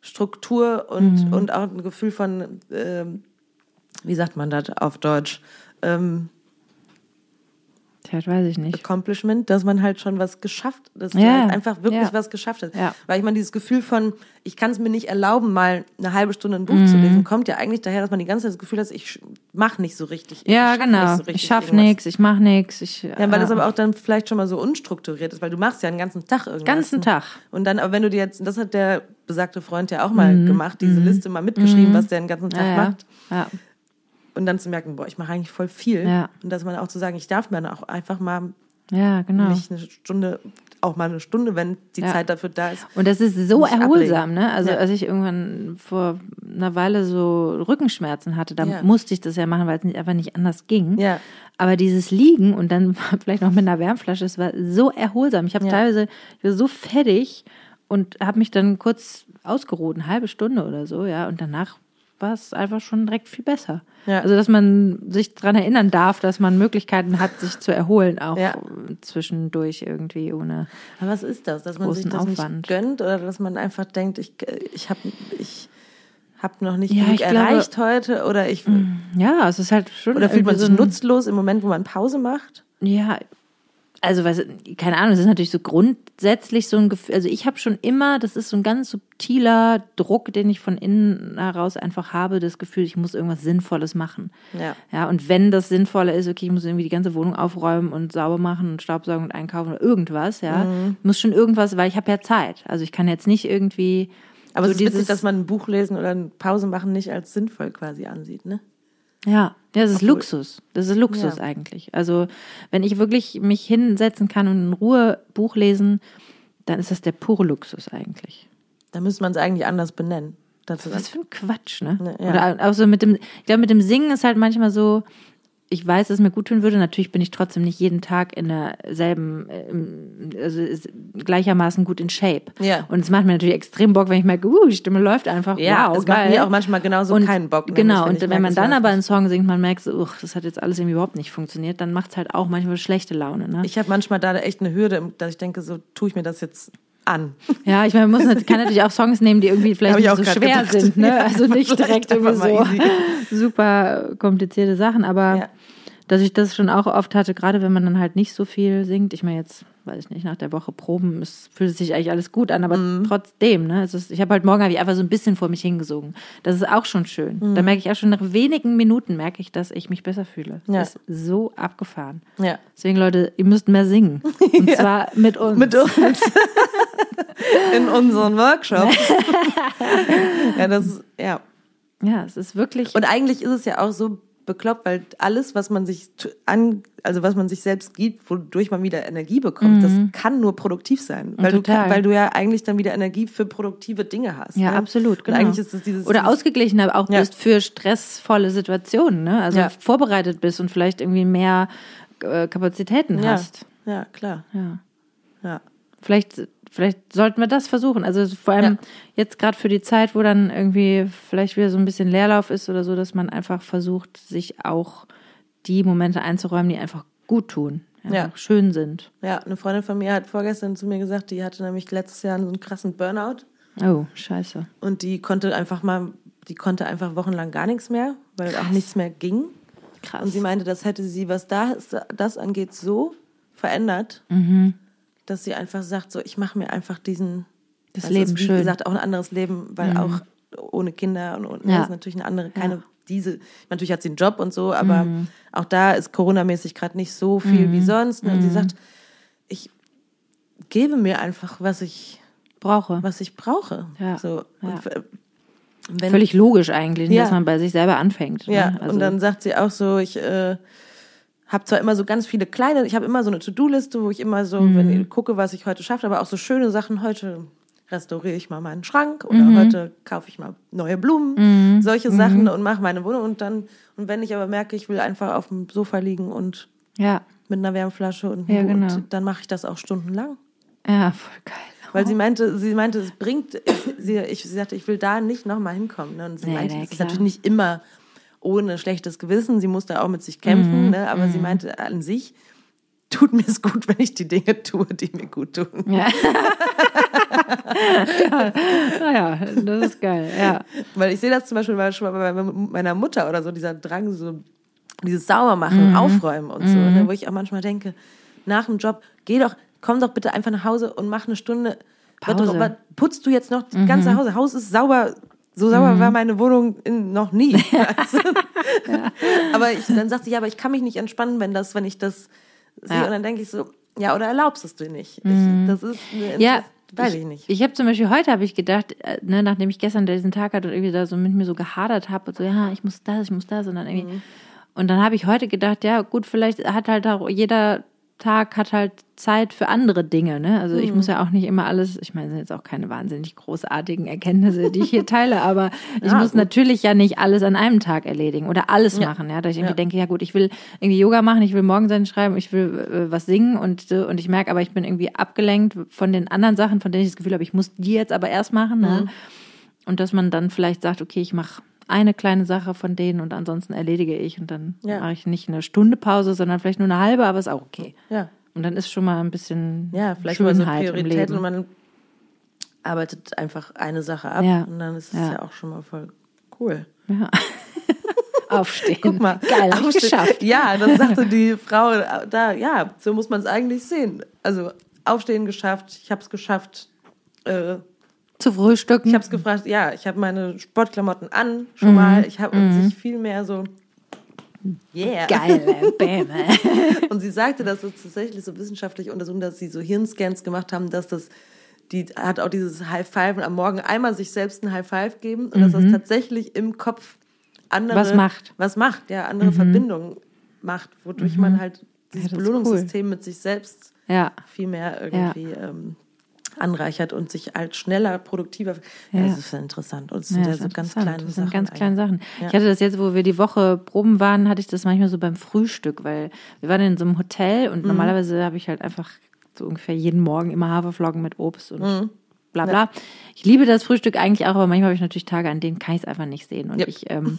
Struktur und, und auch ein Gefühl von, ähm, wie sagt man das auf Deutsch? Ähm, Tja, das weiß ich nicht. Accomplishment, dass man halt schon was geschafft, dass du Ja, halt einfach wirklich ja. was geschafft hast. Ja. Weil ich meine, dieses Gefühl von, ich kann es mir nicht erlauben, mal eine halbe Stunde ein Buch zu Mhm. lesen, kommt ja eigentlich daher, dass man die ganze Zeit das Gefühl hat, ich mache nicht so richtig. Ja, ich schaff genau. so richtig ich schaff irgendwas. nichts, ich mach nichts. Ich, Ja, weil das aber auch dann vielleicht schon mal so unstrukturiert ist, weil du machst ja den ganzen Tag irgendwas. ganzen Tag. Und dann, aber wenn du dir jetzt, das hat der besagte Freund ja auch mal Mhm. gemacht, diese Liste mal mitgeschrieben, was der den ganzen Tag Ja, ja. macht. Ja. Und dann zu merken, boah, ich mache eigentlich voll viel. Ja. Und dass man auch zu sagen, ich darf mir dann auch einfach mal ja, genau. mich eine Stunde, auch mal eine Stunde, wenn die Ja. Zeit dafür da ist. Und das ist so erholsam, ablegen. ne? Also Ja. als ich irgendwann vor einer Weile so Rückenschmerzen hatte, da Ja. musste ich das ja machen, weil es einfach nicht anders ging. Ja. Aber dieses Liegen und dann [laughs] vielleicht noch mit einer Wärmflasche, es war so erholsam. Ich habe teilweise, ich war so fertig und habe mich dann kurz ausgeruht, eine halbe Stunde oder so, ja. Und danach war es einfach schon direkt viel besser. Ja. Also dass man sich daran erinnern darf, dass man Möglichkeiten hat, sich zu erholen, auch Ja. zwischendurch irgendwie ohne. Aber was ist das? Dass man sich das Aufwand. nicht gönnt oder dass man einfach denkt, ich, ich habe ich hab noch nicht Ja, genug ich glaube- erreicht heute oder ich Ja, es ist halt schon. oder fühlt man sich so nutzlos im Moment, wo man Pause macht? Ja, also was, keine Ahnung, das ist natürlich so grundsätzlich so ein Gefühl, also ich habe schon immer, das ist so ein ganz subtiler Druck, den ich von innen heraus einfach habe, das Gefühl, ich muss irgendwas Sinnvolles machen. Ja. Ja, und wenn das Sinnvolle ist, okay, ich muss irgendwie die ganze Wohnung aufräumen und sauber machen und Staubsaugen und einkaufen oder irgendwas, ja, Mhm. muss schon irgendwas, weil ich habe ja Zeit. Also ich kann jetzt nicht irgendwie Aber so es ist witzig, dass man ein Buch lesen oder eine Pause machen nicht als sinnvoll quasi ansieht, ne? Ja, das ist Obwohl- Luxus. Das ist Luxus Ja. eigentlich. Also, wenn ich wirklich mich hinsetzen kann und in Ruhe Buch lesen, dann ist das der pure Luxus eigentlich. Da müsste man es eigentlich anders benennen. Was für ein Quatsch, ne? Ne, ja. Oder auch so mit dem, ich glaube, mit dem Singen ist halt manchmal so, ich weiß, dass es mir gut tun würde. Natürlich bin ich trotzdem nicht jeden Tag in derselben, also gleichermaßen gut in Shape. Ja. Und es macht mir natürlich extrem Bock, wenn ich merke, uh, die Stimme läuft einfach. Ja, wow, es geil. macht mir auch manchmal genauso und, keinen Bock. nämlich, Genau, wenn und wenn merke, man dann aber einen. Song singt, man merkt so, uch, das hat jetzt alles irgendwie überhaupt nicht funktioniert, dann macht es halt auch manchmal schlechte Laune. Ne? Ich habe manchmal da echt eine Hürde, dass ich denke, so tue ich mir das jetzt an. ja, ich meine, man muss, kann natürlich auch Songs nehmen, die irgendwie vielleicht nicht so schwer gedacht. sind. Ne? Ja, Also nicht [laughs] direkt irgendwie so super komplizierte Sachen, aber Ja. dass ich das schon auch oft hatte, gerade wenn man dann halt nicht so viel singt. Ich meine, jetzt, weiß ich nicht, nach der Woche Proben, es fühlt sich eigentlich alles gut an, aber Mhm. trotzdem, ne? Ist, ich habe halt morgen hab ich einfach so ein bisschen vor mich hingesungen. Das ist auch schon schön. Mhm. Da merke ich auch schon nach wenigen Minuten merke ich, dass ich mich besser fühle. Ja. Das ist so abgefahren. Ja. Deswegen, Leute, ihr müsst mehr singen. [laughs] Und zwar mit uns. Mit uns. [laughs] In unseren Workshops. [laughs] ja, das ist, ja. Ja, es ist wirklich. Und eigentlich ist es ja auch so bekloppt, weil alles, was man sich an, also was man sich selbst gibt, wodurch man wieder Energie bekommt, das kann nur produktiv sein. Weil du, Mhm. Total. weil du ja eigentlich dann wieder Energie für produktive Dinge hast. Ja, ne? absolut. Genau. Und eigentlich ist es dieses. Oder dieses, ausgeglichener auch Ja. bist für stressvolle Situationen, ne? Also Ja. vorbereitet bist und vielleicht irgendwie mehr äh, Kapazitäten ja, hast. ja, klar. Ja. Ja. Vielleicht, vielleicht sollten wir das versuchen. Also vor allem Ja. jetzt gerade für die Zeit, wo dann irgendwie vielleicht wieder so ein bisschen Leerlauf ist oder so, dass man einfach versucht, sich auch die Momente einzuräumen, die einfach gut tun, einfach Ja. schön sind. Ja, eine Freundin von mir hat vorgestern zu mir gesagt, die hatte nämlich letztes Jahr so einen krassen Burnout Oh, scheiße. und die konnte einfach mal, die konnte einfach wochenlang gar nichts mehr, weil auch nichts mehr ging. Krass. Und sie meinte, das hätte sie, was da, das angeht, so verändert, Mhm. Dass sie einfach sagt, so ich mache mir einfach diesen Das also Leben ist, wie schön. Mhm. gesagt auch ein anderes Leben, weil auch ohne Kinder und, und Ja. ist natürlich eine andere, keine diese. Natürlich hat sie einen Job und so, aber auch da ist Corona-mäßig gerade nicht so viel Mhm. wie sonst. ne? Und sie sagt, ich gebe mir einfach, was ich Brauche. was ich brauche. Ja. So. Ja. Wenn, Völlig logisch eigentlich, Ja. dass man bei sich selber anfängt. Ja, ne? Also, und dann sagt sie auch so, ich äh, habe zwar immer so ganz viele kleine, ich habe immer so eine To-Do-Liste, wo ich immer so, Mhm. wenn ich gucke, was ich heute schaffe, aber auch so schöne Sachen. Heute restauriere ich mal meinen Schrank oder Mhm. heute kaufe ich mal neue Blumen, solche Sachen und mache meine Wohnung und dann und wenn ich aber merke, ich will einfach auf dem Sofa liegen und ja, mit einer Wärmflasche und, Ja, genau. und dann mache ich das auch stundenlang. ja, voll geil. Weil sie meinte, sie meinte, es bringt, sie, ich, sie sagte, ich will da nicht nochmal hinkommen. Ne? Und sie Nee, meinte, nee, es ist natürlich nicht immer ohne schlechtes Gewissen. Sie musste auch mit sich kämpfen, Mhm. ne? aber sie meinte an sich, tut mir es gut, [laughs] wenn ich die Dinge tue, die mir gut tun. Ja. [laughs] ja, naja, das ist geil, ja. Weil ich sehe das zum Beispiel schon mal bei meiner Mutter oder so, dieser Drang, so dieses Saubermachen, Mhm. Aufräumen und so, ne? wo ich auch manchmal denke, nach dem Job, geh doch, komm doch bitte einfach nach Hause und mach eine Stunde. Pause. Mhm. Was- Putzt du jetzt noch das ganze Haus? Haus ist sauber. So sauber war meine Wohnung in, noch nie. [laughs] Also, Aber ich, dann sagt sie, ja, aber ich kann mich nicht entspannen, wenn das, wenn ich das sehe. Ja. Und dann denke ich so, ja, oder erlaubst es dir nicht? Ich, das ist, eine, Mhm. Ja, weiß ich nicht. Ich habe zum Beispiel heute habe ich gedacht, äh, ne, nachdem ich gestern diesen Tag hatte und irgendwie da so mit mir so gehadert habe, so ja, ich muss das, ich muss das und dann irgendwie. Mhm. Und dann habe ich heute gedacht, ja gut, vielleicht hat halt auch jeder Tag hat halt Zeit für andere Dinge, ne? Also ich muss ja auch nicht immer alles, ich meine, das sind jetzt auch keine wahnsinnig großartigen Erkenntnisse, die ich hier teile, [laughs] aber ich Ja, muss gut. natürlich ja nicht alles an einem Tag erledigen oder alles machen, ja, dass ich irgendwie Ja. denke, ja gut, ich will irgendwie Yoga machen, ich will Morgensein schreiben, ich will äh, was singen und äh, und ich merke aber, ich bin irgendwie abgelenkt von den anderen Sachen, von denen ich das Gefühl habe, ich muss die jetzt aber erst machen, ne? Mhm. Und dass man dann vielleicht sagt, okay, ich mache eine kleine Sache von denen und ansonsten erledige ich und dann Ja. mache ich nicht eine Stunde Pause, sondern vielleicht nur eine halbe, aber ist auch okay. Ja. Und dann ist schon mal ein bisschen Ja, vielleicht mal so Schönheit im Prioritäten Leben. und man arbeitet einfach eine Sache ab Ja. und dann ist es Ja. ja auch schon mal voll cool. Ja. [laughs] Aufstehen. Guck mal. Geil, hab ich geschafft. Ja, dann sagte [laughs] die Frau da, ja, so muss man es eigentlich sehen. Also aufstehen geschafft, ich habe es geschafft. Äh, Zu frühstücken. ich habe es gefragt, ja, ich habe meine Sportklamotten an schon mal. Ich habe und sich viel mehr so, yeah. Geil, Bäm. [laughs] Und sie sagte, dass es tatsächlich so wissenschaftlich untersucht, dass sie so Hirnscans gemacht haben, dass das, die hat auch dieses High Five am Morgen einmal sich selbst ein High Five geben und dass das tatsächlich im Kopf andere Mhm. Was macht. Mhm. was macht, ja, andere Verbindungen macht, wodurch man halt dieses ist Belohnungssystem mit sich selbst Ja. viel mehr irgendwie ähm, anreichert und sich halt schneller, produktiver. Ja, das ist interessant. Und es sind ja, das so ganz kleine das sind Sachen. ganz kleine Sachen. Ja. Ich hatte das jetzt, wo wir die Woche proben waren, hatte ich das manchmal so beim Frühstück, weil wir waren in so einem Hotel Mhm. und normalerweise habe ich halt einfach so ungefähr jeden Morgen immer Haferflocken mit Obst und Mhm. Bla bla. Ich liebe das Frühstück eigentlich auch, aber manchmal habe ich natürlich Tage, an denen kann ich es einfach nicht sehen. Und Ja. ich ähm,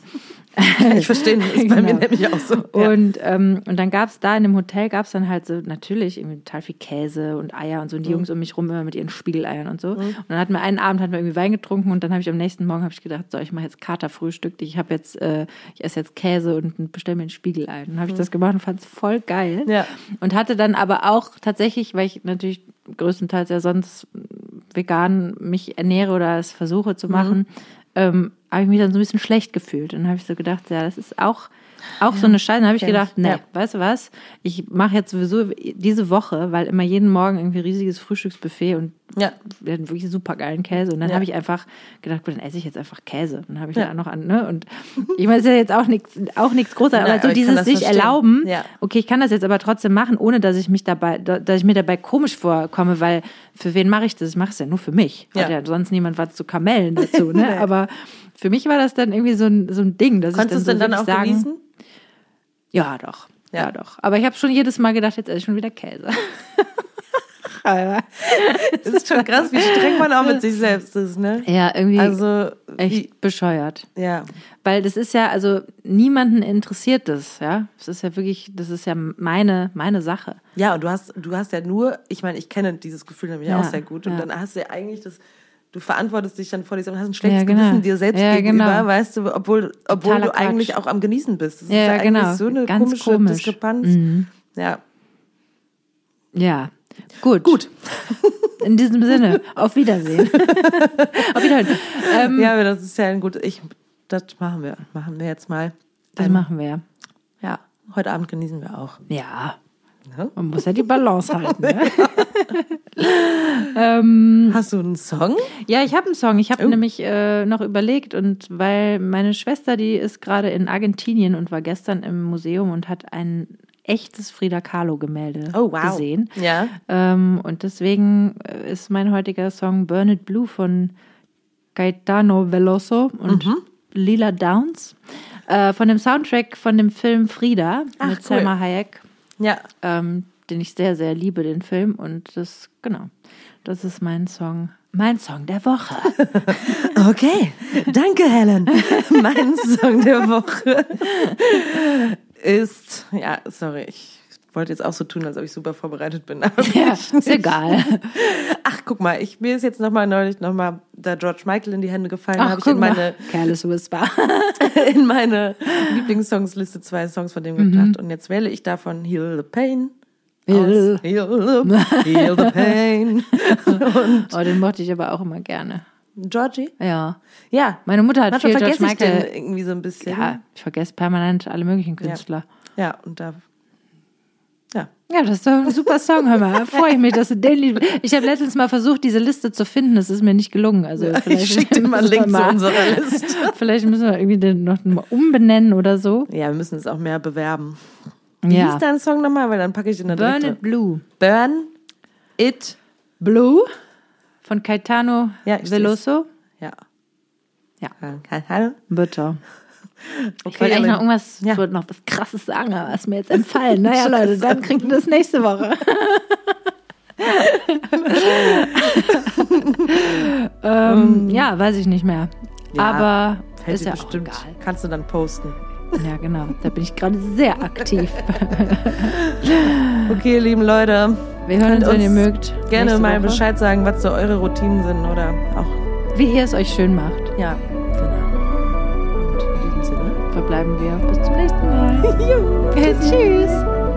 [laughs] ich verstehe, das ist bei mir Genau. nämlich auch so. Ja. Und, ähm, und dann gab es da in dem Hotel, gab es dann halt so natürlich irgendwie total viel Käse und Eier und so. Und Mhm. die Jungs um mich rum immer mit ihren Spiegeleiern und so. Und dann hatten wir einen Abend, hatten wir irgendwie Wein getrunken und dann habe ich am nächsten Morgen ich gedacht, so, ich mache jetzt Katerfrühstück. Ich habe jetzt, äh, ich esse jetzt Käse und bestelle mir ein Spiegelei. Dann habe ich das gemacht und fand es voll geil. Mhm. Ja. Und hatte dann aber auch tatsächlich, weil ich natürlich größtenteils ja sonst vegan mich ernähre oder es versuche zu machen, ähm, habe ich mich dann so ein bisschen schlecht gefühlt. Und dann habe ich so gedacht, ja, das ist auch, auch so eine Scheiße. Dann habe ich gedacht, nee, Ja. weißt du was? Ich mache jetzt sowieso diese Woche, weil immer jeden Morgen irgendwie riesiges Frühstücksbuffet und Ja. wir hatten wirklich super geilen Käse. Und dann Ja. habe ich einfach gedacht, gut, dann esse ich jetzt einfach Käse. Und dann habe ich Ja. da noch an, ne? Und ich meine, es ist ja jetzt auch nichts, auch nichts Nein, aber so aber dieses sich verstehen. erlauben, Ja. okay, ich kann das jetzt aber trotzdem machen, ohne dass ich mich dabei, dass ich mir dabei komisch vorkomme, weil für wen mache ich das? Ich mache es ja nur für mich. Ja. Hat ja sonst niemand was zu Kamellen dazu, ne? [laughs] Aber für mich war das dann irgendwie so ein, so ein Ding, dass Konntest ich dann, denn so dann auch sagen, genießen? Ja, doch. Ja. Ja. doch. Aber ich habe schon jedes Mal gedacht, jetzt esse ich schon wieder Käse. [laughs] [laughs] Das ist schon krass, wie streng man auch mit sich selbst ist, ne? ja, irgendwie Also, wie, echt bescheuert. ja. Weil das ist ja, also niemanden interessiert das, ja. Das ist ja wirklich, das ist ja meine, meine Sache. Ja, und du hast, du hast ja nur, ich meine, ich kenne dieses Gefühl nämlich Ja, auch sehr gut. Und ja. dann hast du ja eigentlich das, du verantwortest dich dann vor dir selbst und hast ein schlechtes Ja, genau. Gewissen dir selbst Ja, gegenüber, genau. weißt du, obwohl, obwohl Totaler du eigentlich Quatsch. auch am Genießen bist. Das Ja, ist ja, genau. eigentlich so eine Ganz komische komisch. Mhm. Diskrepanz. Ja. Ja. Gut. Gut. [laughs] In diesem Sinne, auf Wiedersehen. [laughs] auf Wiederhören. Ähm, Ja, das ist ja ein gut, ich, das machen wir, machen wir jetzt mal. das machen wir. Ja, heute Abend genießen wir auch. Ja. Ne? Man muss ja die Balance halten. Ne? [laughs] Hast du einen Song? Ja, ich habe einen Song. Ich habe Oh. nämlich äh, noch überlegt und weil meine Schwester, die ist gerade in Argentinien und war gestern im Museum und hat ein echtes Frida Kahlo Gemälde Oh, wow. gesehen. Ja. Ähm, und deswegen äh, ist mein heutiger Song Burn It Blue von Gaetano Veloso und Mhm. Lila Downs. Äh, von dem Soundtrack von dem Film Frida Ach, mit cool. Selma Hayek, Ja. ähm, den ich sehr, sehr liebe, den Film. Und das, genau, das ist mein Song, mein Song der Woche. [laughs] Okay, danke Helen. [laughs] mein Song der Woche ist, ja, sorry, ich wollte jetzt auch so tun, als ob ich super vorbereitet bin. Ja, [laughs] ist egal. Ach, guck mal, ich, mir ist jetzt nochmal neulich nochmal da George Michael in die Hände gefallen, habe ich in meine, Careless Whisper. [laughs] in meine Lieblingssongsliste zwei Songs von dem gebracht. Und jetzt wähle ich davon Heal the Pain. Heal. Heal, the, heal the Pain. [laughs] Oh, den mochte ich aber auch immer gerne. Georgie? Ja. Ja. Meine Mutter hat Manchmal viel George vergesse ich den Michael. irgendwie so ein bisschen. Ja, ich vergesse permanent alle möglichen Künstler. Ja, und da. Ja. Ja, das ist doch ein super Song, hör mal. Freue ich mich, dass du den lieb. Ich habe letztens mal versucht, diese Liste zu finden. Das ist mir nicht gelungen. Also vielleicht Ich schicke dir mal einen Link zu mal- unserer Liste. [laughs] Vielleicht müssen wir irgendwie den noch mal umbenennen oder so. Ja, wir müssen es auch mehr bewerben. Wie Ja. hieß dein Song nochmal? Weil dann packe ich den da Burn direkt It Blue. Burn It. Blue von Caetano Ja, ich Veloso. Ja. Ja. Hallo? Bitte. [laughs] Ich Okay, wollte eigentlich noch irgendwas, Ja. ich wollte noch was krasses sagen, aber ist mir jetzt entfallen. [laughs] Naja, Leute, dann kriegt ihr das nächste Woche. [laughs] ähm, ja, weiß ich nicht mehr. Ja, Aber Fällt ist dir ja bestimmt. auch egal. Kannst du dann posten. Ja, genau. Da bin ich gerade sehr aktiv. [laughs] Okay, lieben Leute. Wir hören uns, wenn ihr mögt. Gerne mal. Bescheid sagen, was so eure Routinen sind oder auch. Wie ihr es euch schön macht. Ja, genau. Und in diesem Sinne. verbleiben wir. Bis zum nächsten Mal. [laughs] Tschüss.